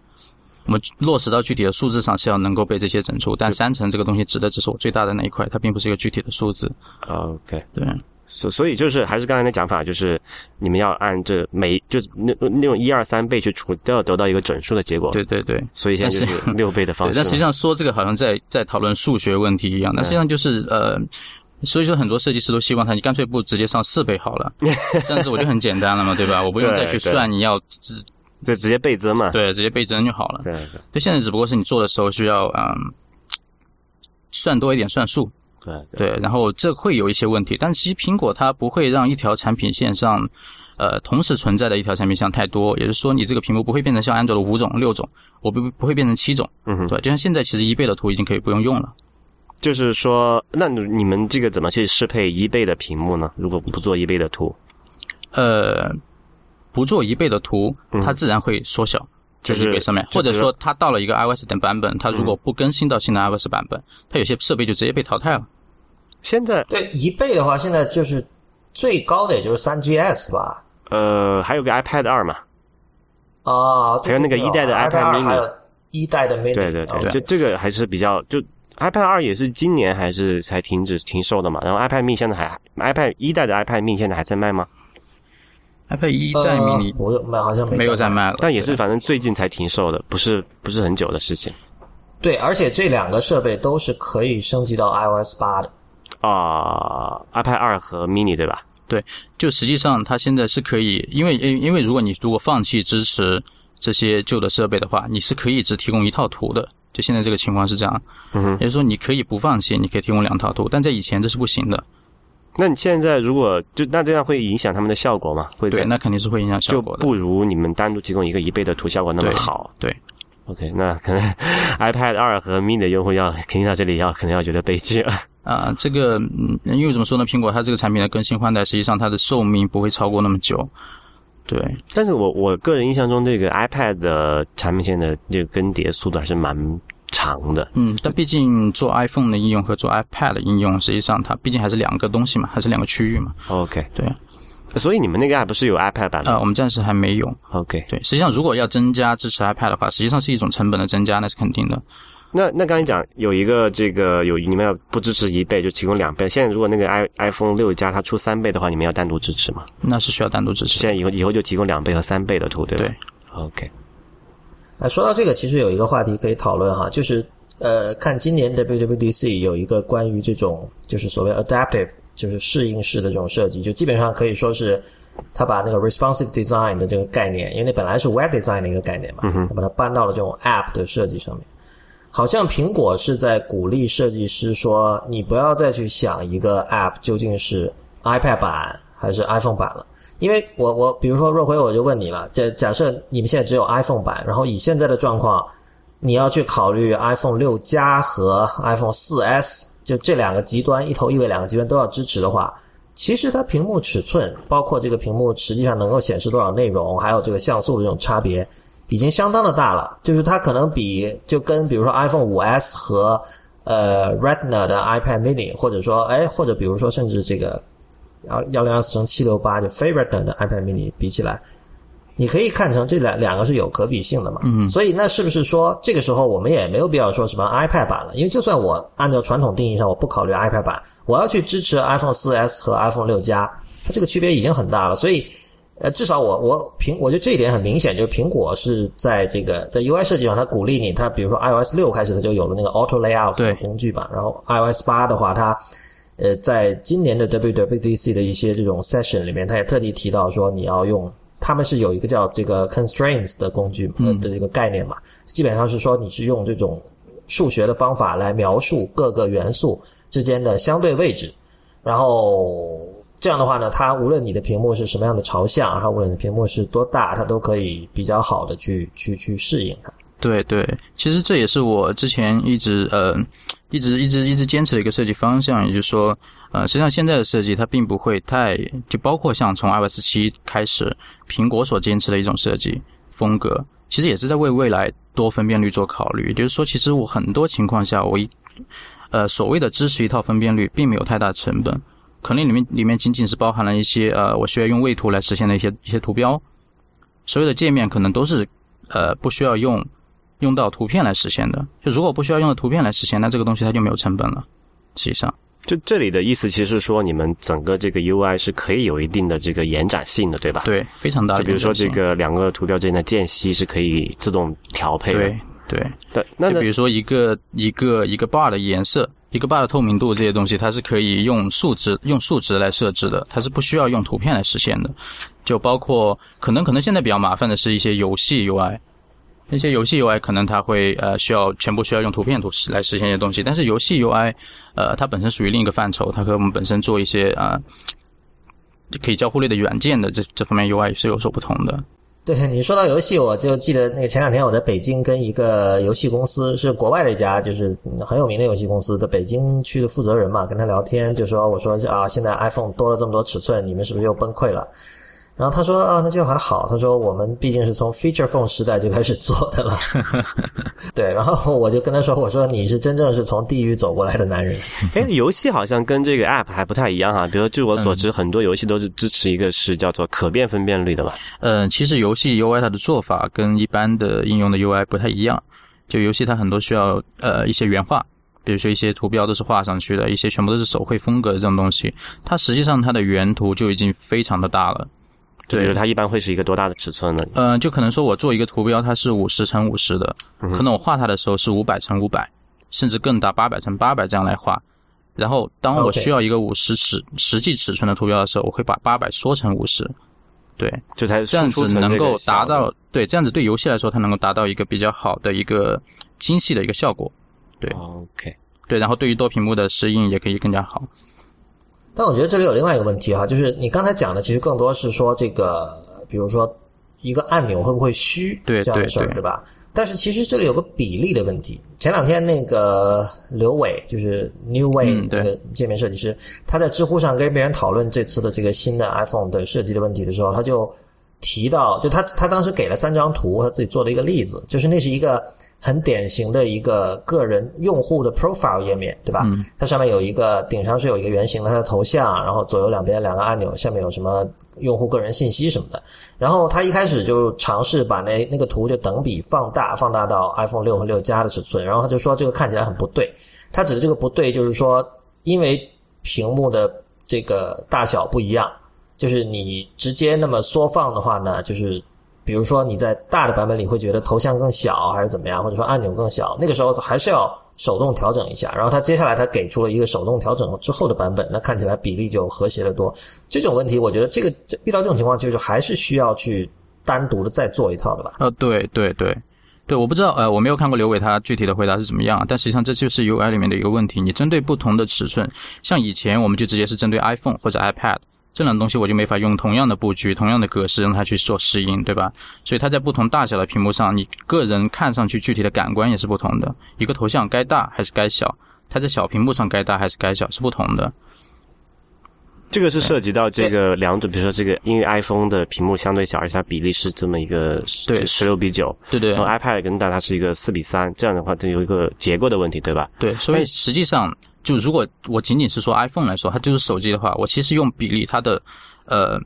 我们落实到具体的数字上是要能够被这些整除，但三层这个东西指的只是我最大的那一块，它并不是一个具体的数字。OK，对，所所以就是还是刚才那讲法，就是你们要按这每就是那那种一二三倍去除，都要得到一个整数的结果。对对对，所以现在是六倍的方式。但实际上说这个好像在在讨论数学问题一样，那实际上就是呃，所以说很多设计师都希望他你干脆不直接上四倍好了，这样子我就很简单了嘛，对吧？我不用再去算你要。就直接倍增嘛？对，直接倍增就好了。对对。就现在只不过是你做的时候需要嗯，算多一点算数。对对。然后这会有一些问题，但其实苹果它不会让一条产品线上，呃，同时存在的一条产品线太多。也就是说，你这个屏幕不会变成像安卓的五种、六种，我不不会变成七种。嗯哼。对，就像现在其实一倍的图已经可以不用用了。就是说，那你们这个怎么去适配一倍的屏幕呢？如果不做一倍的图？呃。不做一倍的图，它自然会缩小在一倍上面，或者说它到了一个 iOS 的版本，它如果不更新到新的 iOS 版本，它有些设备就直接被淘汰了。现在对一倍的话，现在就是最高的也就是三 GS 吧？呃，还有个 iPad 二嘛？啊，还有那个一代的 iPad mini，还有一代的 mini，对对对，就这个还是比较就 iPad 二也是今年还是才停止停售的嘛？然后 iPad mini 现在还 iPad 一代的 iPad mini 现在还在卖吗？iPad 一代 mini 不卖，好像没有在卖了，但也是反正最近才停售的，不是不是很久的事情。对，而且这两个设备都是可以升级到 iOS 八的啊，iPad 二和 mini 对吧？对，就实际上它现在是可以，因为因因为如果你如果放弃支持这些旧的设备的话，你是可以只提供一套图的。就现在这个情况是这样，嗯哼，也就是说你可以不放弃，你可以提供两套图，但在以前这是不行的。那你现在如果就那这样会影响他们的效果吗？会对，那肯定是会影响效果的，就不如你们单独提供一个一倍的图效果那么好。对，OK，那可能 [laughs] iPad 二和 mini 的用户要肯定到这里要可能要觉得悲剧了。啊，这个因为怎么说呢？苹果它这个产品的更新换代，实际上它的寿命不会超过那么久。对，但是我我个人印象中，这个 iPad 的产品线的这个更迭速度还是蛮。长的，嗯，但毕竟做 iPhone 的应用和做 iPad 的应用，实际上它毕竟还是两个东西嘛，还是两个区域嘛。OK，对。所以你们那个 App 是有 iPad 版的？啊，我们暂时还没有。OK，对。实际上，如果要增加支持 iPad 的话，实际上是一种成本的增加，那是肯定的。那那刚才讲有一个这个有你们要不支持一倍，就提供两倍。现在如果那个 i iPhone 六加它出三倍的话，你们要单独支持吗？那是需要单独支持。现在以后以后就提供两倍和三倍的图，对吧？对。OK。哎，说到这个，其实有一个话题可以讨论哈，就是。呃，看今年 WWDC 有一个关于这种就是所谓 adaptive，就是适应式的这种设计，就基本上可以说是他把那个 responsive design 的这个概念，因为那本来是 web design 的一个概念嘛，他把它搬到了这种 app 的设计上面。好像苹果是在鼓励设计师说，你不要再去想一个 App 究竟是 iPad 版还是 iPhone 版了。因为我我比如说若辉，我就问你了，假假设你们现在只有 iPhone 版，然后以现在的状况，你要去考虑 iPhone 六加和 iPhone 四 S，就这两个极端一头一尾两个极端都要支持的话，其实它屏幕尺寸，包括这个屏幕实际上能够显示多少内容，还有这个像素的这种差别，已经相当的大了。就是它可能比就跟比如说 iPhone 五 S 和呃 Retina 的 iPad Mini，或者说哎或者比如说甚至这个。幺幺零二四乘七六八就 favorite 的 iPad mini 比起来，你可以看成这两两个是有可比性的嘛？嗯，所以那是不是说这个时候我们也没有必要说什么 iPad 版了？因为就算我按照传统定义上我不考虑 iPad 版，我要去支持 iPhone 四 S 和 iPhone 六加，它这个区别已经很大了。所以呃，至少我我苹我觉得这一点很明显，就是苹果是在这个在 UI 设计上，它鼓励你，它比如说 iOS 六开始它就有了那个 Auto Layout 的工具吧，然后 iOS 八的话它。呃，在今年的 WWDC 的一些这种 session 里面，他也特地提到说，你要用他们是有一个叫这个 constraints 的工具的这个概念嘛，基本上是说你是用这种数学的方法来描述各个元素之间的相对位置，然后这样的话呢，它无论你的屏幕是什么样的朝向，然后无论你的屏幕是多大，它都可以比较好的去去去适应它。对对，其实这也是我之前一直呃。一直一直一直坚持的一个设计方向，也就是说，呃，实际上现在的设计它并不会太，就包括像从 iOS 七开始，苹果所坚持的一种设计风格，其实也是在为未来多分辨率做考虑。也就是说，其实我很多情况下，我一，呃，所谓的支持一套分辨率，并没有太大成本，可能里面里面仅仅是包含了一些呃，我需要用位图来实现的一些一些图标，所有的界面可能都是呃不需要用。用到图片来实现的，就如果不需要用到图片来实现，那这个东西它就没有成本了。实际上，就这里的意思，其实是说你们整个这个 UI 是可以有一定的这个延展性的，对吧？对，非常大的。就比如说这个两个图标之间的间隙是可以自动调配的。对对对。那就比如说一个一个一个 bar 的颜色，一个 bar 的透明度这些东西，它是可以用数值用数值来设置的，它是不需要用图片来实现的。就包括可能可能现在比较麻烦的是一些游戏 UI。那些游戏 UI 可能它会呃需要全部需要用图片图来实现一些东西，但是游戏 UI 呃它本身属于另一个范畴，它和我们本身做一些啊可以交互类的软件的这这方面 UI 是有所不同的。对你说到游戏，我就记得那个前两天我在北京跟一个游戏公司是国外的一家就是很有名的游戏公司的北京区的负责人嘛，跟他聊天就说我说啊现在 iPhone 多了这么多尺寸，你们是不是又崩溃了？然后他说啊，那就还好。他说我们毕竟是从 feature phone 时代就开始做的了，[laughs] 对。然后我就跟他说，我说你是真正是从地狱走过来的男人。哎，游戏好像跟这个 app 还不太一样哈。比如据我所知，很多游戏都是支持一个是叫做可变分辨率的吧？嗯，其实游戏 UI 它的做法跟一般的应用的 UI 不太一样。就游戏它很多需要呃一些原画，比如说一些图标都是画上去的，一些全部都是手绘风格的这种东西。它实际上它的原图就已经非常的大了。对，它一般会是一个多大的尺寸呢？嗯，就可能说我做一个图标，它是五十乘五十的，可能我画它的时候是五百乘五百，甚至更大八百乘八百这样来画。然后当我需要一个五十尺实际尺寸的图标的时候，我会把八百缩成五十。对，这才这样子能够达到对，这样子对游戏来说，它能够达到一个比较好的一个精细的一个效果。对，OK，对，然后对于多屏幕的适应也可以更加好。但我觉得这里有另外一个问题哈，就是你刚才讲的其实更多是说这个，比如说一个按钮会不会虚这样的事儿，对吧？但是其实这里有个比例的问题。前两天那个刘伟就是 New Way 那个界面设计师，他在知乎上跟别人讨论这次的这个新的 iPhone 的设计的问题的时候，他就提到，就他他当时给了三张图，他自己做了一个例子，就是那是一个。很典型的一个个人用户的 profile 页面，对吧？它上面有一个顶上是有一个圆形的它的头像，然后左右两边两个按钮，下面有什么用户个人信息什么的。然后他一开始就尝试把那那个图就等比放大，放大到 iPhone 六和六加的尺寸。然后他就说这个看起来很不对。他指的这个不对就是说，因为屏幕的这个大小不一样，就是你直接那么缩放的话呢，就是。比如说你在大的版本里会觉得头像更小还是怎么样，或者说按钮更小，那个时候还是要手动调整一下。然后他接下来他给出了一个手动调整之后的版本，那看起来比例就和谐的多。这种问题，我觉得这个遇到这种情况，就是还是需要去单独的再做一套的吧？呃，对对对，对，我不知道，呃，我没有看过刘伟他具体的回答是怎么样，但实际上这就是 UI 里面的一个问题。你针对不同的尺寸，像以前我们就直接是针对 iPhone 或者 iPad 这两东西，我就没法用同样的布局、同样的格式让它去做适应，对吧？所以它在不同大小的屏幕上，你个人看上去具体的感官也是不同的。一个头像该大还是该小，它在小屏幕上该大还是该小是不同的。这个是涉及到这个两种，比如说这个，因为 iPhone 的屏幕相对小，而且它比例是这么一个对十六比九，对对然后 iPad 更大，它是一个四比三，这样的话它有一个结构的问题，对吧？对，所以实际上，就如果我仅仅是说 iPhone 来说，它就是手机的话，我其实用比例，它的呃，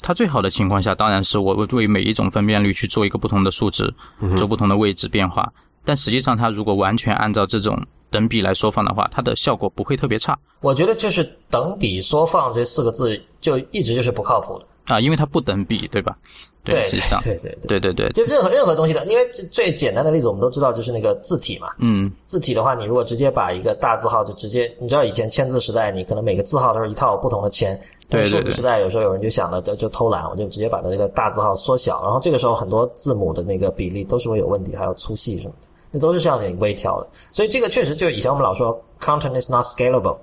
它最好的情况下，当然是我为每一种分辨率去做一个不同的数值，做不同的位置变化。但实际上，它如果完全按照这种等比来缩放的话，它的效果不会特别差我觉得就是等比缩放这四个字就一直就是不靠谱的。啊，因为它不等比，对吧？对，实际上，对对对，对对对，就任何任何东西的，因为最最简单的例子我们都知道，就是那个字体嘛。嗯，字体的话，你如果直接把一个大字号就直接，你知道以前签字时代，你可能每个字号都是一套不同的签。对对对数字时代有时候有人就想了，就就偷懒，我就直接把它那个大字号缩小，然后这个时候很多字母的那个比例都是会有问题，还有粗细什么的，那都是需要你微调的。所以这个确实就是以前我们老说 content is not scalable。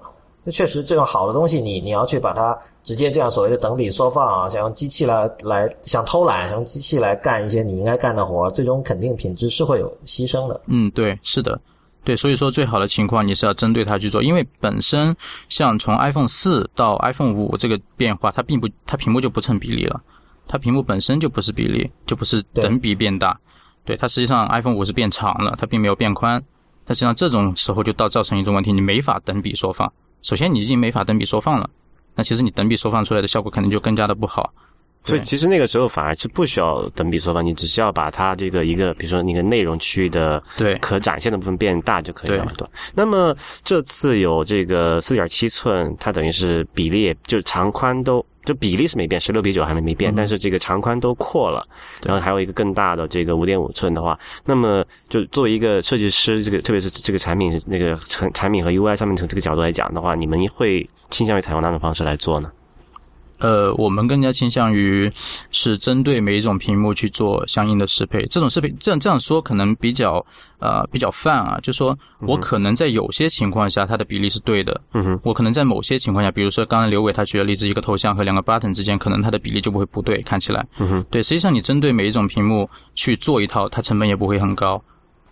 就确实，这种好的东西你，你要去把它直接这样所谓的等比缩放啊，想用机器来来想偷懒，想用机器来干一些你应该干的活，最终肯定品质是会有牺牲的。嗯，对，是的，对，所以说最好的情况你是要针对它去做，因为本身像从 iPhone 四到 iPhone 五这个变化，它并不，它屏幕就不成比例了，它屏幕本身就不是比例，就不是等比变大，对，它实际上 iPhone 五是变长了，它并没有变宽，但实际上这种时候就到造成一种问题，你没法等比缩放。首先，你已经没法等比缩放了，那其实你等比缩放出来的效果肯定就更加的不好。所以其实那个时候反而是不需要等比缩放，你只需要把它这个一个，比如说那个内容区域的对可展现的部分变大就可以了，对。那么这次有这个四点七寸，它等于是比例就是长宽都就比例是没变，十六比九还没没变，但是这个长宽都扩了，然后还有一个更大的这个五点五寸的话，那么就作为一个设计师，这个特别是这个产品那个产产品和 UI 上面从这个角度来讲的话，你们会倾向于采用哪种方式来做呢？呃，我们更加倾向于是针对每一种屏幕去做相应的适配。这种适配，这样这样说可能比较呃比较泛啊，就说我可能在有些情况下它的比例是对的，嗯哼，我可能在某些情况下，比如说刚才刘伟他举的例子，一个头像和两个 button 之间，可能它的比例就不会不对，看起来，嗯哼，对。实际上你针对每一种屏幕去做一套，它成本也不会很高。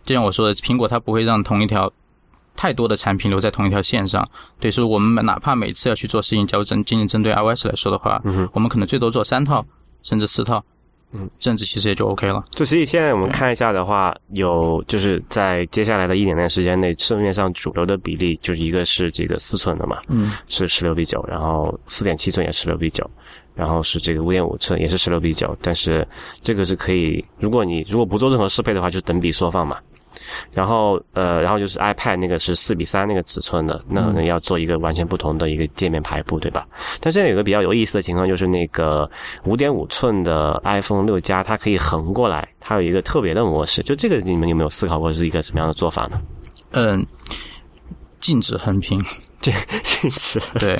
就像我说的，苹果它不会让同一条。太多的产品留在同一条线上，对，所以我们哪怕每次要去做适应调整，仅仅针对 iOS 来说的话，嗯我们可能最多做三套甚至四套，嗯，这样子其实也就 OK 了。就所以现在我们看一下的话，有就是在接下来的一年的时间内，市面上主流的比例就是一个是这个四寸的嘛，嗯，是十六比九，然后四点七寸也十六比九，然后是这个五点五寸也是十六比九，但是这个是可以，如果你如果不做任何适配的话，就等比缩放嘛。然后呃，然后就是 iPad 那个是四比三那个尺寸的，那可能要做一个完全不同的一个界面排布，对吧？但现在有个比较有意思的情况，就是那个五点五寸的 iPhone 六加，它可以横过来，它有一个特别的模式。就这个你们有没有思考过是一个什么样的做法呢？嗯，禁止横屏。禁禁止对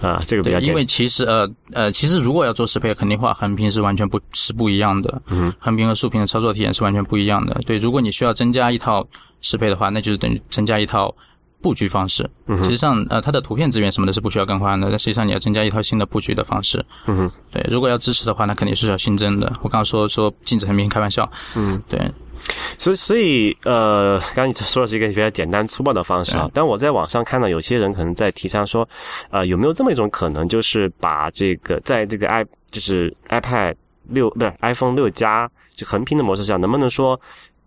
啊，这个比较因为其实呃呃，其实如果要做适配，肯定话横屏是完全不是不一样的。嗯，横屏和竖屏的操作体验是完全不一样的。对，如果你需要增加一套适配的话，那就是等于增加一套布局方式。嗯实际上呃，它的图片资源什么的是不需要更换的，但实际上你要增加一套新的布局的方式。嗯哼，对，如果要支持的话，那肯定是要新增的。我刚刚说说禁止横屏，开玩笑。嗯，对。所以，所以，呃，刚刚你说的是一个比较简单粗暴的方式啊。但我在网上看到有些人可能在提倡说，呃，有没有这么一种可能，就是把这个在这个 i 就是 iPad 六不是 iPhone 六加就横屏的模式下，能不能说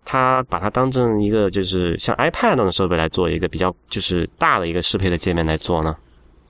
它把它当成一个就是像 iPad 那种设备来做一个比较就是大的一个适配的界面来做呢？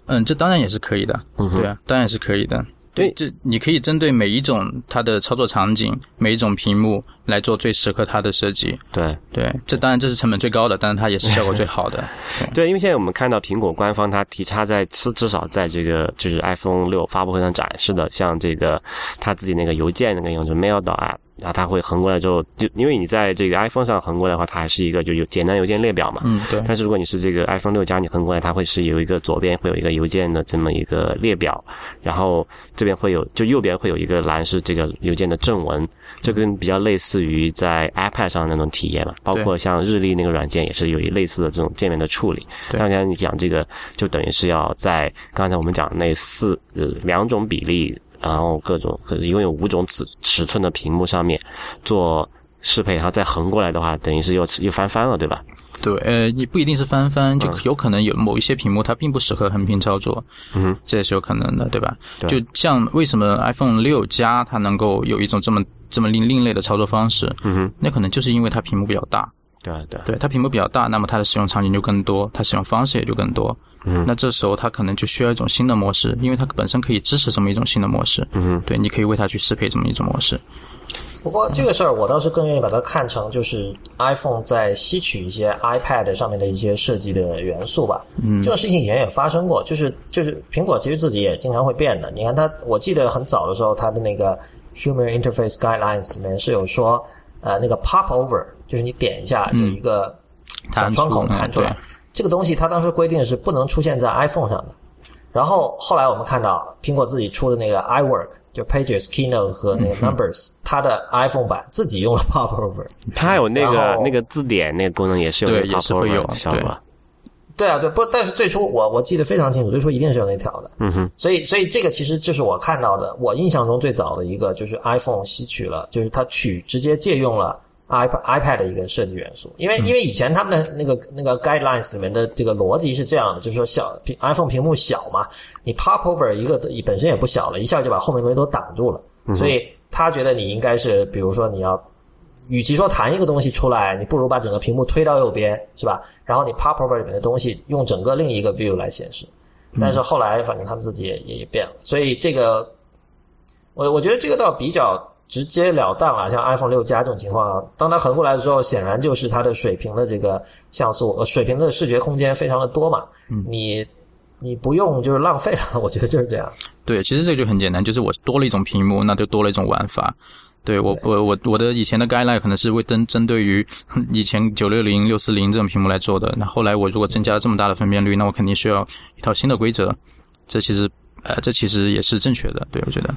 嗯，这当然也是可以的。嗯对啊，当然是可以的。对，这你可以针对每一种它的操作场景、每一种屏幕来做最适合它的设计。对对，这当然这是成本最高的，但是它也是效果最好的。[laughs] 对对，因为现在我们看到苹果官方它提插在至至少在这个就是 iPhone 六发布会上展示的，像这个它自己那个邮件那个用就是 Mail 的 App，然后它会横过来之后，就因为你在这个 iPhone 上横过来的话，它还是一个就有简单邮件列表嘛。嗯，对。但是如果你是这个 iPhone 六加，你横过来，它会是有一个左边会有一个邮件的这么一个列表，然后这边会有就右边会有一个栏是这个邮件的正文，这跟比较类似于在 iPad 上那种体验嘛。包括像日历那个软件也是有一类似的这种界面的处理。刚才你讲这个，就等于是要在刚才我们讲那四呃两种比例。然后各种，一共有五种尺尺寸的屏幕上面做适配，然后再横过来的话，等于是又又翻番了，对吧？对，呃，你不一定是翻番，就有可能有某一些屏幕它并不适合横屏操作，嗯，这也是有可能的，对吧？就像为什么 iPhone 六加它能够有一种这么这么另另类的操作方式，嗯哼，那可能就是因为它屏幕比较大。对对，对它屏幕比较大，那么它的使用场景就更多，它使用方式也就更多。嗯，那这时候它可能就需要一种新的模式，因为它本身可以支持这么一种新的模式。嗯，对，你可以为它去适配这么一种模式。不过这个事儿，我倒是更愿意把它看成就是 iPhone 在吸取一些 iPad 上面的一些设计的元素吧。嗯，这种事情以前也发生过，就是就是苹果其实自己也经常会变的。你看它，我记得很早的时候，它的那个 Human Interface Guidelines 里面是有说，呃，那个 Pop Over，就是你点一下有一个。小窗口弹出来，这个东西它当时规定是不能出现在 iPhone 上的。然后后来我们看到苹果自己出的那个 iWork，就 Pages、Keynote 和那个 Numbers，它的 iPhone 版自己用了 Pop Over。它有那个那个字典那个功能也是有 Pop Over 效果。对啊，对，不，但是最初我我记得非常清楚，最初一定是有那条的。嗯哼。所以所以这个其实就是我看到的，我印象中最早的一个就是 iPhone 吸取了，就是它取直接借用了。iPad iPad 的一个设计元素，因为因为以前他们的那个那个 guidelines 里面的这个逻辑是这样的，就是说小 iPhone 屏幕小嘛，你 pop over 一个本身也不小了，一下就把后面东西都挡住了，所以他觉得你应该是，比如说你要，与其说弹一个东西出来，你不如把整个屏幕推到右边，是吧？然后你 pop over 里面的东西用整个另一个 view 来显示，但是后来反正他们自己也也变了，所以这个，我我觉得这个倒比较。直截了当了，像 iPhone 六加这种情况，当它横过来的时候，显然就是它的水平的这个像素，呃，水平的视觉空间非常的多嘛。嗯，你你不用就是浪费了，我觉得就是这样。对，其实这个就很简单，就是我多了一种屏幕，那就多了一种玩法。对我，我我我的以前的 guideline 可能是为针针对于 [laughs] 以前九六零、六四零这种屏幕来做的。那后来我如果增加了这么大的分辨率，那我肯定需要一套新的规则。这其实。呃，这其实也是正确的，对我觉得。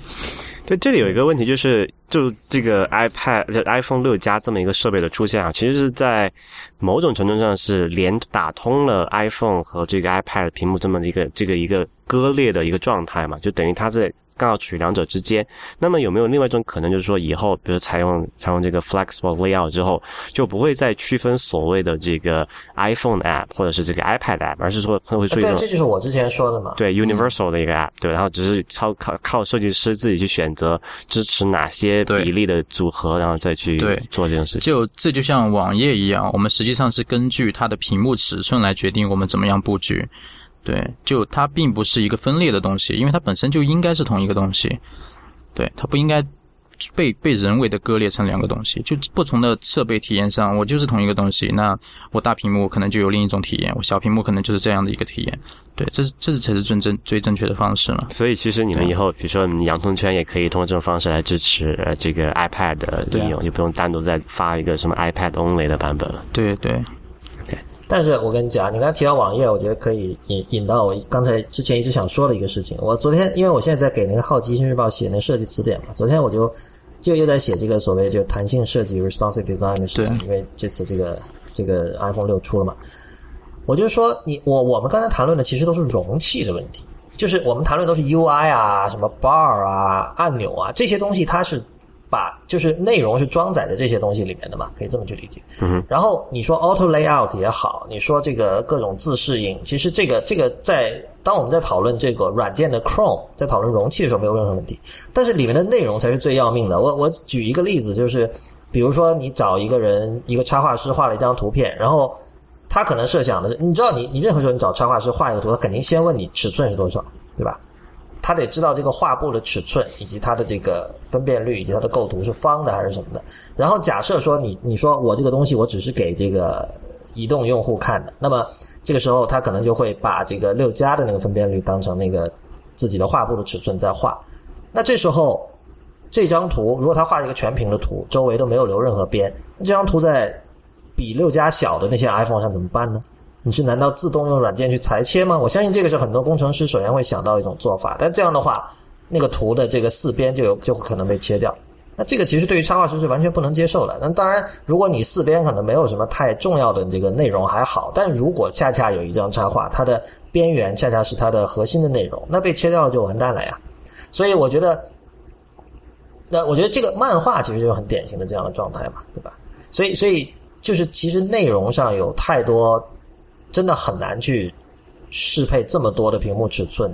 对，这里有一个问题，就是就这个 iPad 就 iPhone 六加这么一个设备的出现啊，其实是在某种程度上是连打通了 iPhone 和这个 iPad 屏幕这么一个这个一个割裂的一个状态嘛，就等于它在。刚好取两者之间，那么有没有另外一种可能，就是说以后，比如采用采用这个 flexible layout 之后，就不会再区分所谓的这个 iPhone app 或者是这个 iPad app，而是说会出现对，这就是我之前说的嘛。对，universal 的一个 app，对，然后只是靠靠靠设计师自己去选择支持哪些比例的组合，然后再去做这件事情。就这就像网页一样，我们实际上是根据它的屏幕尺寸来决定我们怎么样布局。对，就它并不是一个分裂的东西，因为它本身就应该是同一个东西。对，它不应该被被人为的割裂成两个东西。就不同的设备体验上，我就是同一个东西。那我大屏幕可能就有另一种体验，我小屏幕可能就是这样的一个体验。对，这是这是才是真正最正确的方式了。所以其实你们以后，比如说你洋葱圈也可以通过这种方式来支持这个 iPad 的应用，就不用单独再发一个什么 iPad only 的版本了。对对。但是我跟你讲，你刚才提到网页，我觉得可以引引到我刚才之前一直想说的一个事情。我昨天，因为我现在在给那个好奇心日报写那设计词典嘛，昨天我就就又在写这个所谓就弹性设计 （responsive design） 的事情。因为这次这个这个 iPhone 六出了嘛，我就说你我我们刚才谈论的其实都是容器的问题，就是我们谈论都是 UI 啊、什么 bar 啊、按钮啊这些东西，它是。把就是内容是装载在这些东西里面的嘛，可以这么去理解。嗯。然后你说 auto layout 也好，你说这个各种自适应，其实这个这个在当我们在讨论这个软件的 Chrome，在讨论容器的时候没有任何问题，但是里面的内容才是最要命的。我我举一个例子，就是比如说你找一个人，一个插画师画了一张图片，然后他可能设想的是，你知道你你任何时候你找插画师画一个图，他肯定先问你尺寸是多少，对吧？他得知道这个画布的尺寸，以及它的这个分辨率，以及它的构图是方的还是什么的。然后假设说你你说我这个东西我只是给这个移动用户看的，那么这个时候他可能就会把这个六加的那个分辨率当成那个自己的画布的尺寸在画。那这时候这张图如果他画一个全屏的图，周围都没有留任何边，那这张图在比六加小的那些 iPhone 上怎么办呢？你是难道自动用软件去裁切吗？我相信这个是很多工程师首先会想到一种做法，但这样的话，那个图的这个四边就有就可能被切掉。那这个其实对于插画师是完全不能接受的。那当然，如果你四边可能没有什么太重要的这个内容还好，但如果恰恰有一张插画，它的边缘恰恰是它的核心的内容，那被切掉了就完蛋了呀。所以我觉得，那我觉得这个漫画其实就很典型的这样的状态嘛，对吧？所以，所以就是其实内容上有太多，真的很难去适配这么多的屏幕尺寸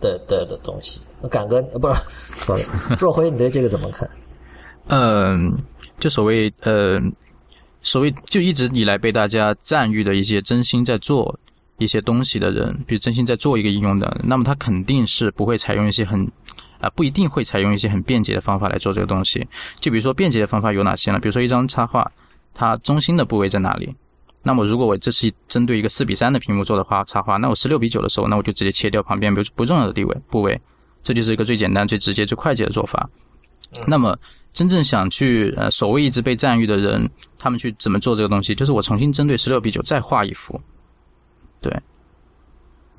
的的的东西。感哥，不是，sorry，[laughs] 若辉，你对这个怎么看？嗯，就所谓呃，所谓就一直以来被大家赞誉的一些真心在做一些东西的人，比如真心在做一个应用的，那么他肯定是不会采用一些很啊，不一定会采用一些很便捷的方法来做这个东西。就比如说便捷的方法有哪些呢？比如说一张插画，它中心的部位在哪里？那么如果我这是针对一个四比三的屏幕做的话，插画，那我十六比九的时候，那我就直接切掉旁边比如不重要的地位部位。这就是一个最简单、最直接、最快捷的做法。那么，真正想去呃，所谓一直被赞誉的人，他们去怎么做这个东西？就是我重新针对十六比九再画一幅。对，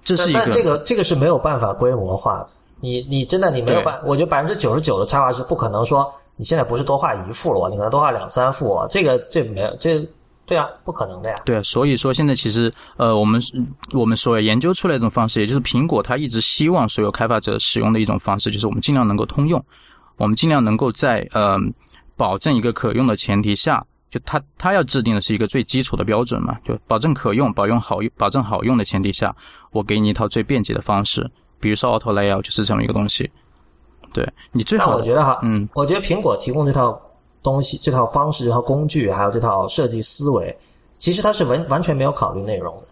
这是一个。这个这个是没有办法规模化的。你你真的你没有办，我觉得百分之九十九的插画师不可能说你现在不是多画一幅了，你可能多画两三幅。这个这没有这。对啊，不可能的呀。对啊，所以说现在其实，呃，我们我们所研究出来一种方式，也就是苹果它一直希望所有开发者使用的一种方式，就是我们尽量能够通用，我们尽量能够在呃保证一个可用的前提下，就它它要制定的是一个最基础的标准嘛，就保证可用、保用好用、保证好用的前提下，我给你一套最便捷的方式，比如说 Auto Layout 就是这么一个东西。对你最好，我觉得哈，嗯，我觉得苹果提供这套。东西这套方式、这套工具，还有这套设计思维，其实他是完完全没有考虑内容的。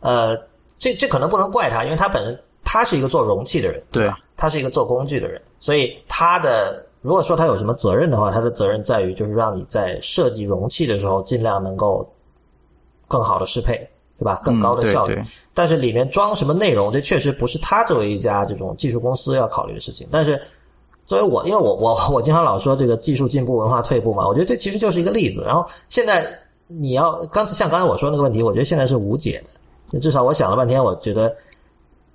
呃，这这可能不能怪他，因为他本人他是一个做容器的人，对吧，他是一个做工具的人，所以他的如果说他有什么责任的话，他的责任在于就是让你在设计容器的时候尽量能够更好的适配，对吧？更高的效率。但是里面装什么内容，这确实不是他作为一家这种技术公司要考虑的事情。但是。作为我，因为我我我经常老说这个技术进步，文化退步嘛，我觉得这其实就是一个例子。然后现在你要刚才像刚才我说那个问题，我觉得现在是无解的。至少我想了半天，我觉得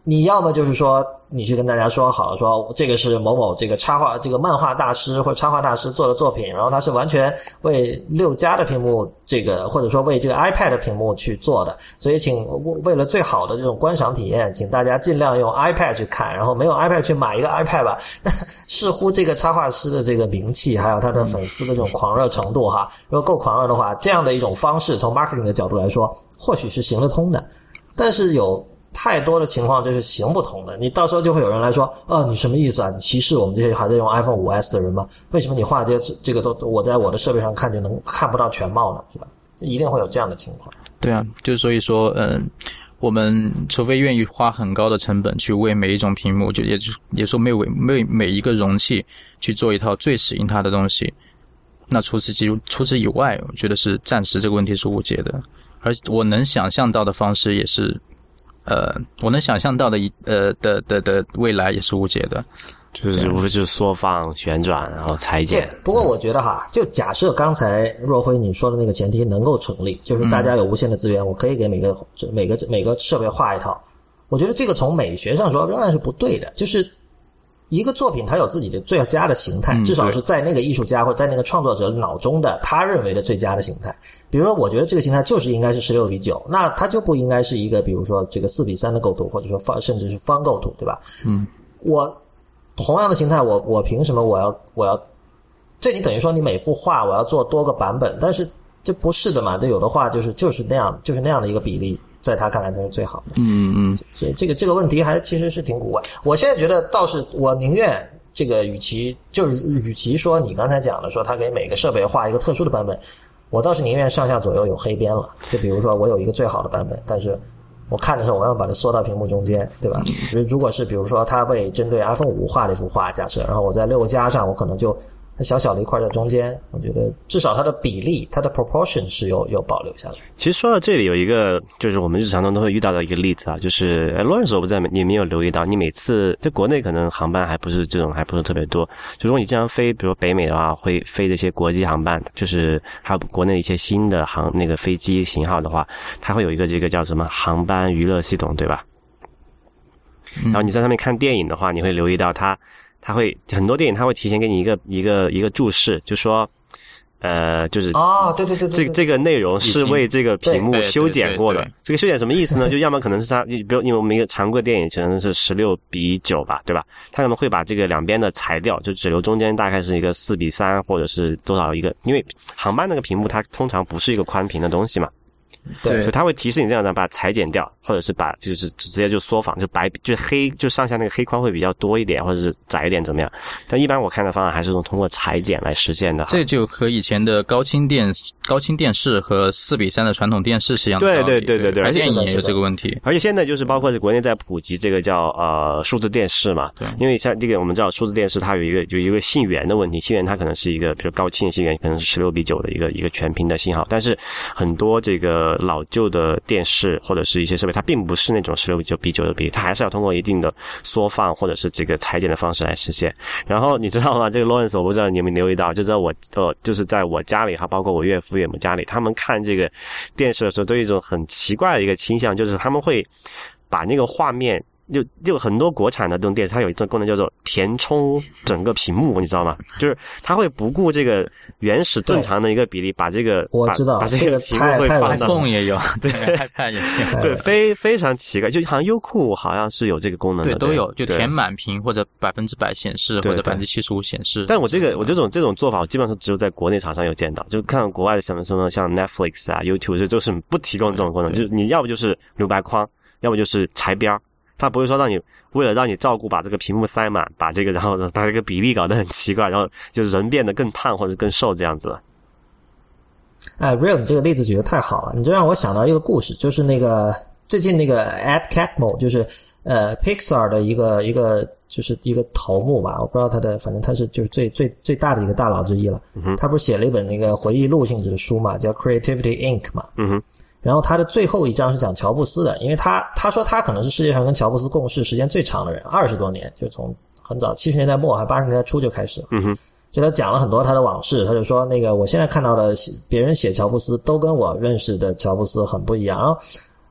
你要么就是说。你去跟大家说好了，说这个是某某这个插画、这个漫画大师或者插画大师做的作品，然后他是完全为六加的屏幕这个，或者说为这个 iPad 的屏幕去做的，所以请为了最好的这种观赏体验，请大家尽量用 iPad 去看，然后没有 iPad 去买一个 iPad 吧。那 [laughs] 似乎这个插画师的这个名气，还有他的粉丝的这种狂热程度，哈，如果够狂热的话，这样的一种方式，从 marketing 的角度来说，或许是行得通的，但是有。太多的情况就是行不通的，你到时候就会有人来说，哦，你什么意思啊？你歧视我们这些还在用 iPhone 五 S 的人吗？为什么你画这些这个都我在我的设备上看就能看不到全貌呢？是吧？一定会有这样的情况。对啊，就所以说，嗯，我们除非愿意花很高的成本去为每一种屏幕，就也就也说没为每每一个容器去做一套最适应它的东西，那除此之除此以外，我觉得是暂时这个问题是无解的，而我能想象到的方式也是。呃，我能想象到的一呃的的的未来也是无解的，就是无非就是缩放、旋转，然后裁剪。不过我觉得哈，就假设刚才若辉你说的那个前提能够成立，就是大家有无限的资源，我可以给每个每个每个设备画一套。我觉得这个从美学上说仍然是不对的，就是。一个作品它有自己的最佳的形态，至少是在那个艺术家或者在那个创作者脑中的他认为的最佳的形态。比如说，我觉得这个形态就是应该是十六比九，那它就不应该是一个比如说这个四比三的构图，或者说方甚至是方构图，对吧？嗯，我同样的形态，我我凭什么我要我要？这你等于说你每幅画我要做多个版本，但是这不是的嘛？这有的画就是就是那样，就是那样的一个比例。在他看来才是最好的。嗯嗯，所以这个这个问题还其实是挺古怪。我现在觉得倒是我宁愿这个，与其就是与其说你刚才讲的说他给每个设备画一个特殊的版本，我倒是宁愿上下左右有黑边了。就比如说我有一个最好的版本，但是我看的时候我要把它缩到屏幕中间，对吧？如果是比如说他为针对 iPhone 五画了一幅画，假设，然后我在六加上我可能就它小小的一块在中间，我觉得至少它的比例、它的 proportion 是有有保留下来。其实说到这里，有一个就是我们日常中都会遇到的一个例子啊，就是呃 Lawrence，我不在你没有留意到，你每次在国内可能航班还不是这种，还不是特别多。就如果你经常飞，比如北美的话，会飞这些国际航班，就是还有国内一些新的航那个飞机型号的话，它会有一个这个叫什么航班娱乐系统，对吧？然后你在上面看电影的话，你会留意到它，它会很多电影他会提前给你一个一个一个注释，就说，呃，就是哦，对对对对，这这个内容是为这个屏幕修剪过的。这个修剪什么意思呢？[laughs] 就要么可能是它，比如因为我们一个常规电影可能是十六比九吧，对吧？它可能会把这个两边的裁掉，就只留中间大概是一个四比三或者是多少一个，因为航班那个屏幕它通常不是一个宽屏的东西嘛。对所以它会提示你这样的把它裁剪掉，或者是把就是直接就缩放，就白就黑就上下那个黑框会比较多一点，或者是窄一点怎么样？但一般我看的方案还是用通过裁剪来实现的。这就和以前的高清电高清电视和四比三的传统电视是一样的对。对对对对而且也有这个问题。而且现在就是包括是国内在普及这个叫呃数字电视嘛，对因为像这个我们知道数字电视它有一个有一个信源的问题，信源它可能是一个比如高清信源可能是十六比九的一个一个全屏的信号，但是很多这个呃老旧的电视或者是一些设备，它并不是那种十六比九比九的比例，它还是要通过一定的缩放或者是这个裁剪的方式来实现。然后你知道吗？[laughs] 这个 Lawrence 我不知道你有没有留意到，就在我呃就是在我家里哈，包括我岳父岳母家里，他们看这个电视的时候都有一种很奇怪的一个倾向，就是他们会把那个画面。就就很多国产的这种电视，它有一个功能叫做填充整个屏幕，你知道吗？就是它会不顾这个原始正常的一个比例，把这个我知道把这这个屏幕会放到，iPhone 也有，[laughs] 对，iPad 也有，对，非非常奇怪，就好像优酷好像是有这个功能的，对，都有，就填满屏或者百分之百显示，或者百分之七十五显示。但我这个我这种这种做法，我基本上只有在国内厂商有见到，就看国外的什么什么像 Netflix 啊、YouTube 这都是不提供这种功能，就是你要不就是留白框，要不就是裁边儿，它不会说让你为了让你照顾把这个屏幕塞满，把这个然后把这个比例搞得很奇怪，然后就是人变得更胖或者更瘦这样子。哎，Real，你这个例子举得太好了，你这让我想到一个故事，就是那个最近那个 Ed Catmull，就是呃 Pixar 的一个一个就是一个头目吧，我不知道他的，反正他是就是最最最大的一个大佬之一了。他不是写了一本那个回忆录性质的书嘛，叫 Creativity Inc. 嘛。嗯哼，然后他的最后一章是讲乔布斯的，因为他他说他可能是世界上跟乔布斯共事时间最长的人，二十多年，就从很早七十年代末还八十年代初就开始了。嗯哼，就他讲了很多他的往事，他就说那个我现在看到的别人写乔布斯都跟我认识的乔布斯很不一样。然后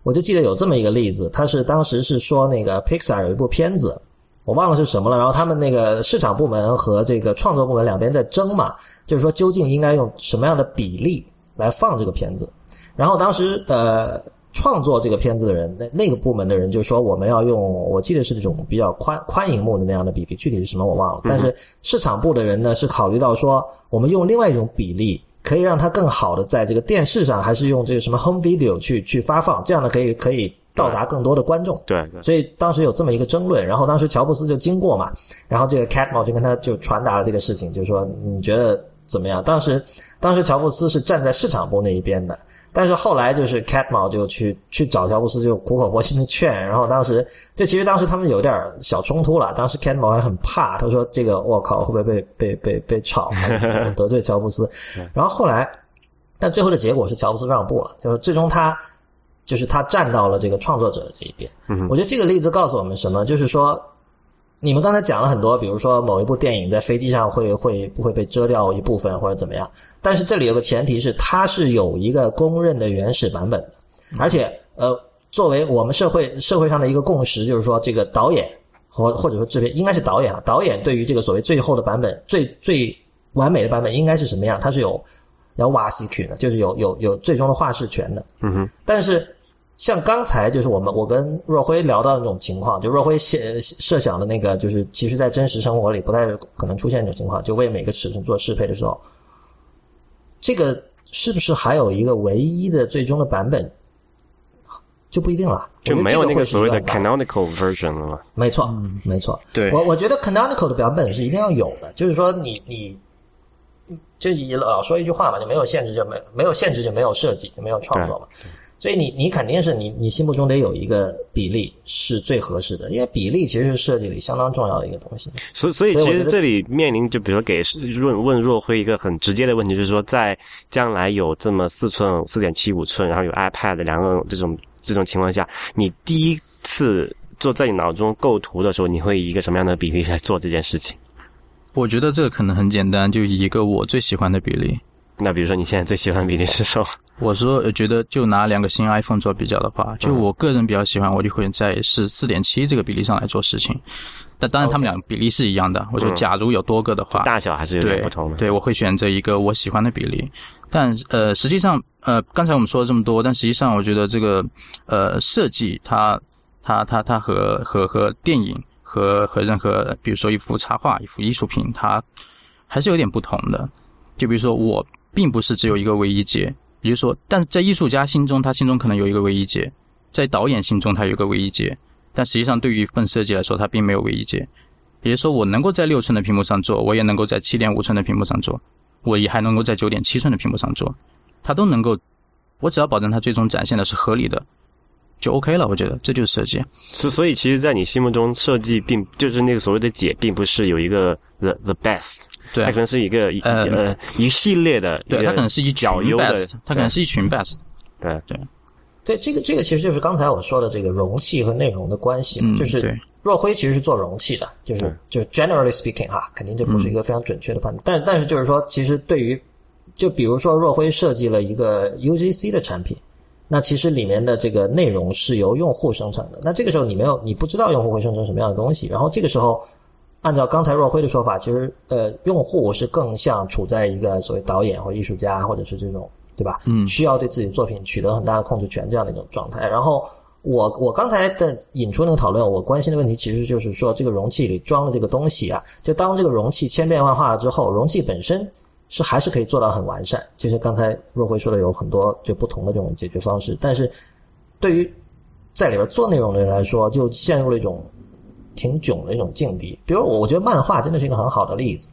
我就记得有这么一个例子，他是当时是说那个 Pixar 有一部片子，我忘了是什么了。然后他们那个市场部门和这个创作部门两边在争嘛，就是说究竟应该用什么样的比例来放这个片子。然后当时呃。创作这个片子的人，那那个部门的人就说我们要用，我记得是那种比较宽宽银幕的那样的比例，具体是什么我忘了。但是市场部的人呢是考虑到说，我们用另外一种比例，可以让它更好的在这个电视上，还是用这个什么 home video 去去发放，这样呢可以可以到达更多的观众。对对，所以当时有这么一个争论，然后当时乔布斯就经过嘛，然后这个 Catmull 就跟他就传达了这个事情，就是说你觉得怎么样？当时当时乔布斯是站在市场部那一边的，但是后来就是 Catmull 就去去找乔布斯，就苦口婆心的劝，然后当时就其实当时他们有点小冲突了，当时 Catmull 还很怕，他说这个我靠会不会被被被被炒，[laughs] 得罪乔布斯？然后后来，但最后的结果是乔布斯让步了，就是最终他。就是他站到了这个创作者的这一边，嗯我觉得这个例子告诉我们什么？就是说，你们刚才讲了很多，比如说某一部电影在飞机上会会不会被遮掉一部分或者怎么样，但是这里有个前提是它是有一个公认的原始版本的，而且呃，作为我们社会社会上的一个共识，就是说这个导演或或者说制片应该是导演啊，导演对于这个所谓最后的版本最最完美的版本应该是什么样，它是有要瓦西权的，就是有有有最终的话事权的。嗯哼，但是像刚才就是我们我跟若辉聊到的那种情况，就若辉设设想的那个，就是其实在真实生活里不太可能出现这种情况，就为每个尺寸做适配的时候，这个是不是还有一个唯一的最终的版本，就不一定了，就没有那个所谓的 canonical version 了嘛。没错，没错。对我我觉得 canonical 的版本是一定要有的，就是说你你就以老说一句话嘛，就没有限制就没没有限制就没有设计就没有创作嘛。所以你你肯定是你你心目中得有一个比例是最合适的，因为比例其实是设计里相当重要的一个东西。所以所以其实这里面临就比如说给问问若辉一个很直接的问题，就是说在将来有这么四寸、四点七五寸，然后有 iPad 两个这种这种情况下，你第一次做在你脑中构图的时候，你会以一个什么样的比例来做这件事情？我觉得这个可能很简单，就以一个我最喜欢的比例。那比如说你现在最喜欢比例是什么？我说觉得就拿两个新 iPhone 做比较的话，就我个人比较喜欢，我就会在是四点七这个比例上来做事情。但当然，他们俩比例是一样的。我说假如有多个的话，大小还是有点不同的。对，我会选择一个我喜欢的比例。但呃，实际上呃，刚才我们说了这么多，但实际上我觉得这个呃设计它它它它和和和电影和和任何比如说一幅插画一幅艺术品，它还是有点不同的。就比如说我。并不是只有一个唯一解，也就是说，但是在艺术家心中，他心中可能有一个唯一解；在导演心中，他有一个唯一解。但实际上，对于一份设计来说，它并没有唯一解。也就是说，我能够在六寸的屏幕上做，我也能够在七点五寸的屏幕上做，我也还能够在九点七寸的屏幕上做，它都能够。我只要保证它最终展现的是合理的。就 OK 了，我觉得这就是设计。所所以，其实，在你心目中，设计并就是那个所谓的解，并不是有一个 the the best，对，它可能是一个呃一系列的，对，它可能是一群 best，它可能是一群 best，对。对。对，这个这个其实就是刚才我说的这个容器和内容的关系嘛，就是若辉其实是做容器的，就是就是 generally speaking 哈，肯定这不是一个非常准确的判断，但但是就是说，其实对于就比如说若辉设计了一个 UGC 的产品。那其实里面的这个内容是由用户生成的。那这个时候你没有，你不知道用户会生成什么样的东西。然后这个时候，按照刚才若辉的说法，其实呃，用户是更像处在一个所谓导演或艺术家，或者是这种对吧？嗯，需要对自己的作品取得很大的控制权这样的一种状态。然后我我刚才的引出那个讨论，我关心的问题其实就是说，这个容器里装的这个东西啊，就当这个容器千变万化了之后，容器本身。是还是可以做到很完善，就是刚才若辉说的有很多就不同的这种解决方式，但是对于在里边做内容的人来说，就陷入了一种挺囧的一种境地。比如我，我觉得漫画真的是一个很好的例子。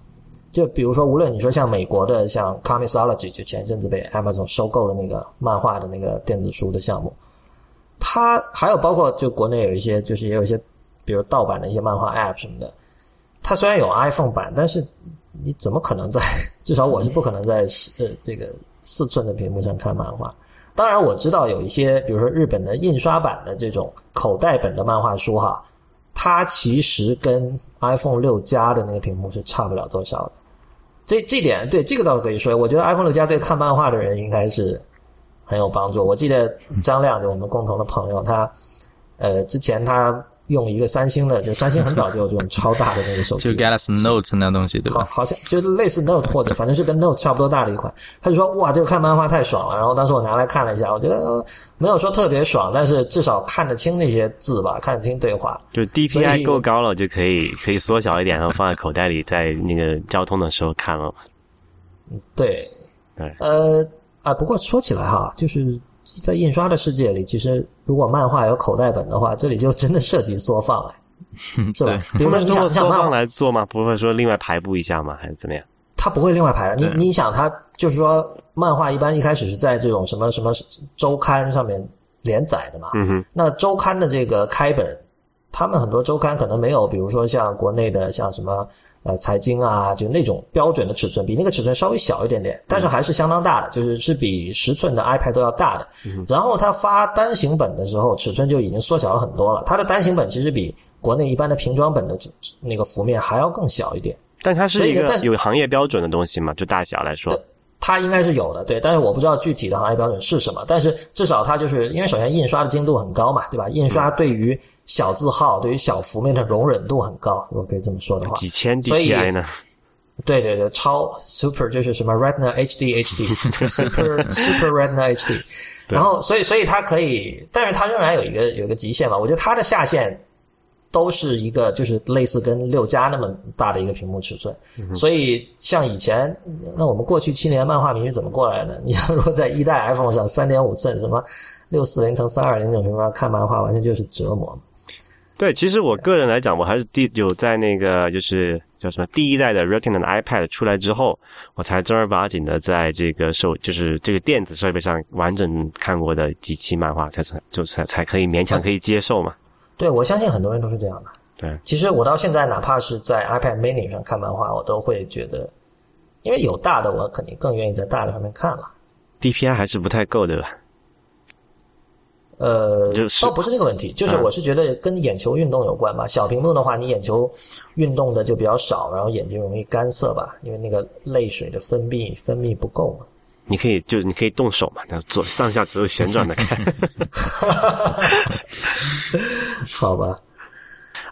就比如说，无论你说像美国的像 Comicsology，就前一阵子被 Amazon 收购的那个漫画的那个电子书的项目，它还有包括就国内有一些就是也有一些比如盗版的一些漫画 App 什么的，它虽然有 iPhone 版，但是。你怎么可能在？[laughs] 至少我是不可能在呃这个四寸的屏幕上看漫画。当然我知道有一些，比如说日本的印刷版的这种口袋本的漫画书哈，它其实跟 iPhone 六加的那个屏幕是差不了多少的。这这点对这个倒可以说，我觉得 iPhone 六加对看漫画的人应该是很有帮助。我记得张亮就我们共同的朋友，他呃之前他。用一个三星的，就三星很早就有这种超大的那个手机，就 Galaxy Note 那东西，对吧？好像就是类似 Note 或者反正是跟 Note 差不多大的一款。他就说：“哇，这个看漫画太爽了。”然后当时我拿来看了一下，我觉得没有说特别爽，但是至少看得清那些字吧，看得清对话。就 DPI 够高了，就可以可以缩小一点，然后放在口袋里，在那个交通的时候看了。对，对，呃啊，不过说起来哈，就是。在印刷的世界里，其实如果漫画有口袋本的话，这里就真的涉及缩放了，[laughs] 是吧？比如说你想缩放来做吗？不会说另外排布一下吗？还是怎么样？他不会另外排的。你你想，他就是说，漫画一般一开始是在这种什么什么周刊上面连载的嘛？嗯哼。那周刊的这个开本。他们很多周刊可能没有，比如说像国内的像什么呃财经啊，就那种标准的尺寸，比那个尺寸稍微小一点点，但是还是相当大的，就是是比十寸的 iPad 都要大的。然后它发单行本的时候，尺寸就已经缩小了很多了。它的单行本其实比国内一般的平装本的那个幅面还要更小一点。但它是一个有行业标准的东西嘛？就大小来说。它应该是有的，对，但是我不知道具体的行业标准是什么。但是至少它就是因为首先印刷的精度很高嘛，对吧？印刷对于小字号、对于小幅面的容忍度很高，如果可以这么说的话。几千 DPI 呢？对对对，超 Super 就是什么 Retina HD HD [laughs] Super Super Retina HD，然后所以所以它可以，但是它仍然有一个有一个极限嘛。我觉得它的下限。都是一个就是类似跟六加那么大的一个屏幕尺寸，所以像以前，那我们过去七年漫画迷是怎么过来的？[laughs] 你要如果在一代 iPhone 上三点五寸什么六四零乘三二零这种情况下看漫画，完全就是折磨。对，其实我个人来讲，我还是第有在那个就是叫什么第一代的 Retina 的 iPad 出来之后，我才正儿八经的在这个手就是这个电子设备上完整看过的几期漫画，才才就才才可以勉强可以接受嘛。对，我相信很多人都是这样的。对，其实我到现在哪怕是在 iPad Mini 上看漫画，我都会觉得，因为有大的，我肯定更愿意在大的上面看了。DPI 还是不太够的吧？呃，就是倒不是那个问题，就是嗯我是觉得跟眼球运动有关吧。小屏幕的话，你眼球运动的就比较少，然后眼睛容易干涩吧，因为那个泪水的分泌分泌不够嘛。你可以就你可以动手嘛，那左上下左右旋转的看。[laughs] 好吧，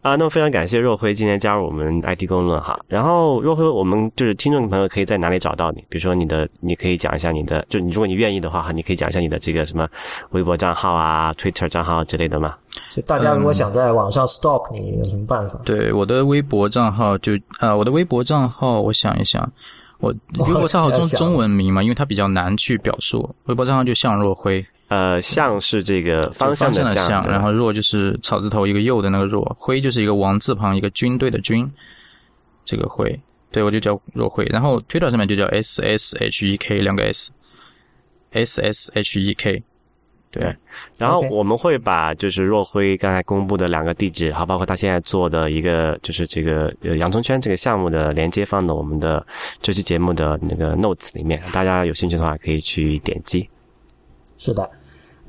啊，[laughs] 那么非常感谢若辉今天加入我们 IT 公论哈。然后若辉，我们就是听众朋友可以在哪里找到你？比如说你的，你可以讲一下你的，就你如果你愿意的话哈，你可以讲一下你的这个什么微博账号啊、Twitter 账号之类的吗？就大家如果想在网上 stalk 你，有什么办法？对，我的微博账号就啊、我的微博账号，我想一想，我 [laughs] 微博账号中中文名嘛，因为它比较难去表述。微博账号就向若辉，呃，向是这个方向的向的向，然后若就是草字头一个右的那个若，辉就是一个王字旁一个军队的军，这个辉，对我就叫若辉。然后 Twitter 上面就叫 S S H E K 两个 S，S S H E K，对。然后我们会把就是若辉刚才公布的两个地址，还有包括他现在做的一个就是这个呃洋葱圈这个项目的连接放到我们的这期节目的那个 notes 里面，大家有兴趣的话可以去点击。是的，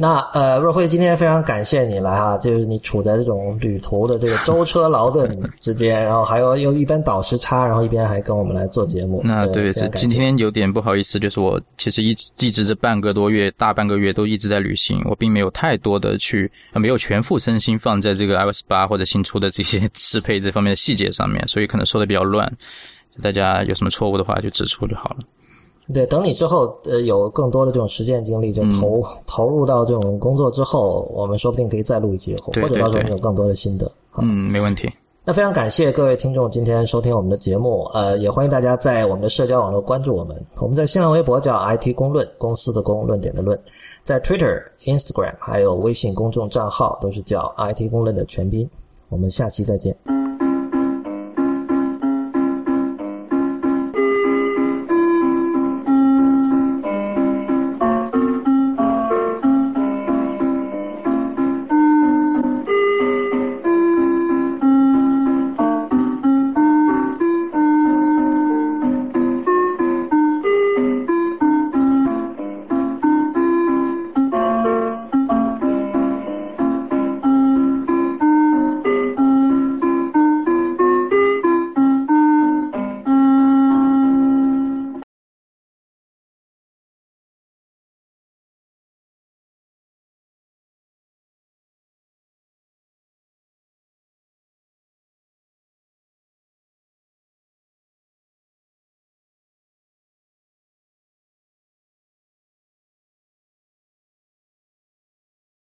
那呃，若辉今天非常感谢你来哈，就是你处在这种旅途的这个舟车劳顿之间，[laughs] 然后还有又一边倒时差，然后一边还跟我们来做节目。那对，今天有点不好意思，就是我其实一直一直这半个多月、大半个月都一直在旅行，我并没有太多的去，呃没有全副身心放在这个 iOS 八或者新出的这些适配这方面的细节上面，所以可能说的比较乱。大家有什么错误的话就指出就好了。对，等你之后呃有更多的这种实践经历，就嗯投、投入到这种工作之后，我们说不定可以再录一期，或对或者到时候你有更多的心得。嗯，没问题。那非常感谢各位听众今天收听我们的节目，呃，也欢迎大家在我们的社交网络关注我们。我们在新浪微博叫 IT 公论，公司的公，论点的论，在 Twitter、Instagram 还有微信公众账号都是叫 IT 公论的全拼。我们下期再见。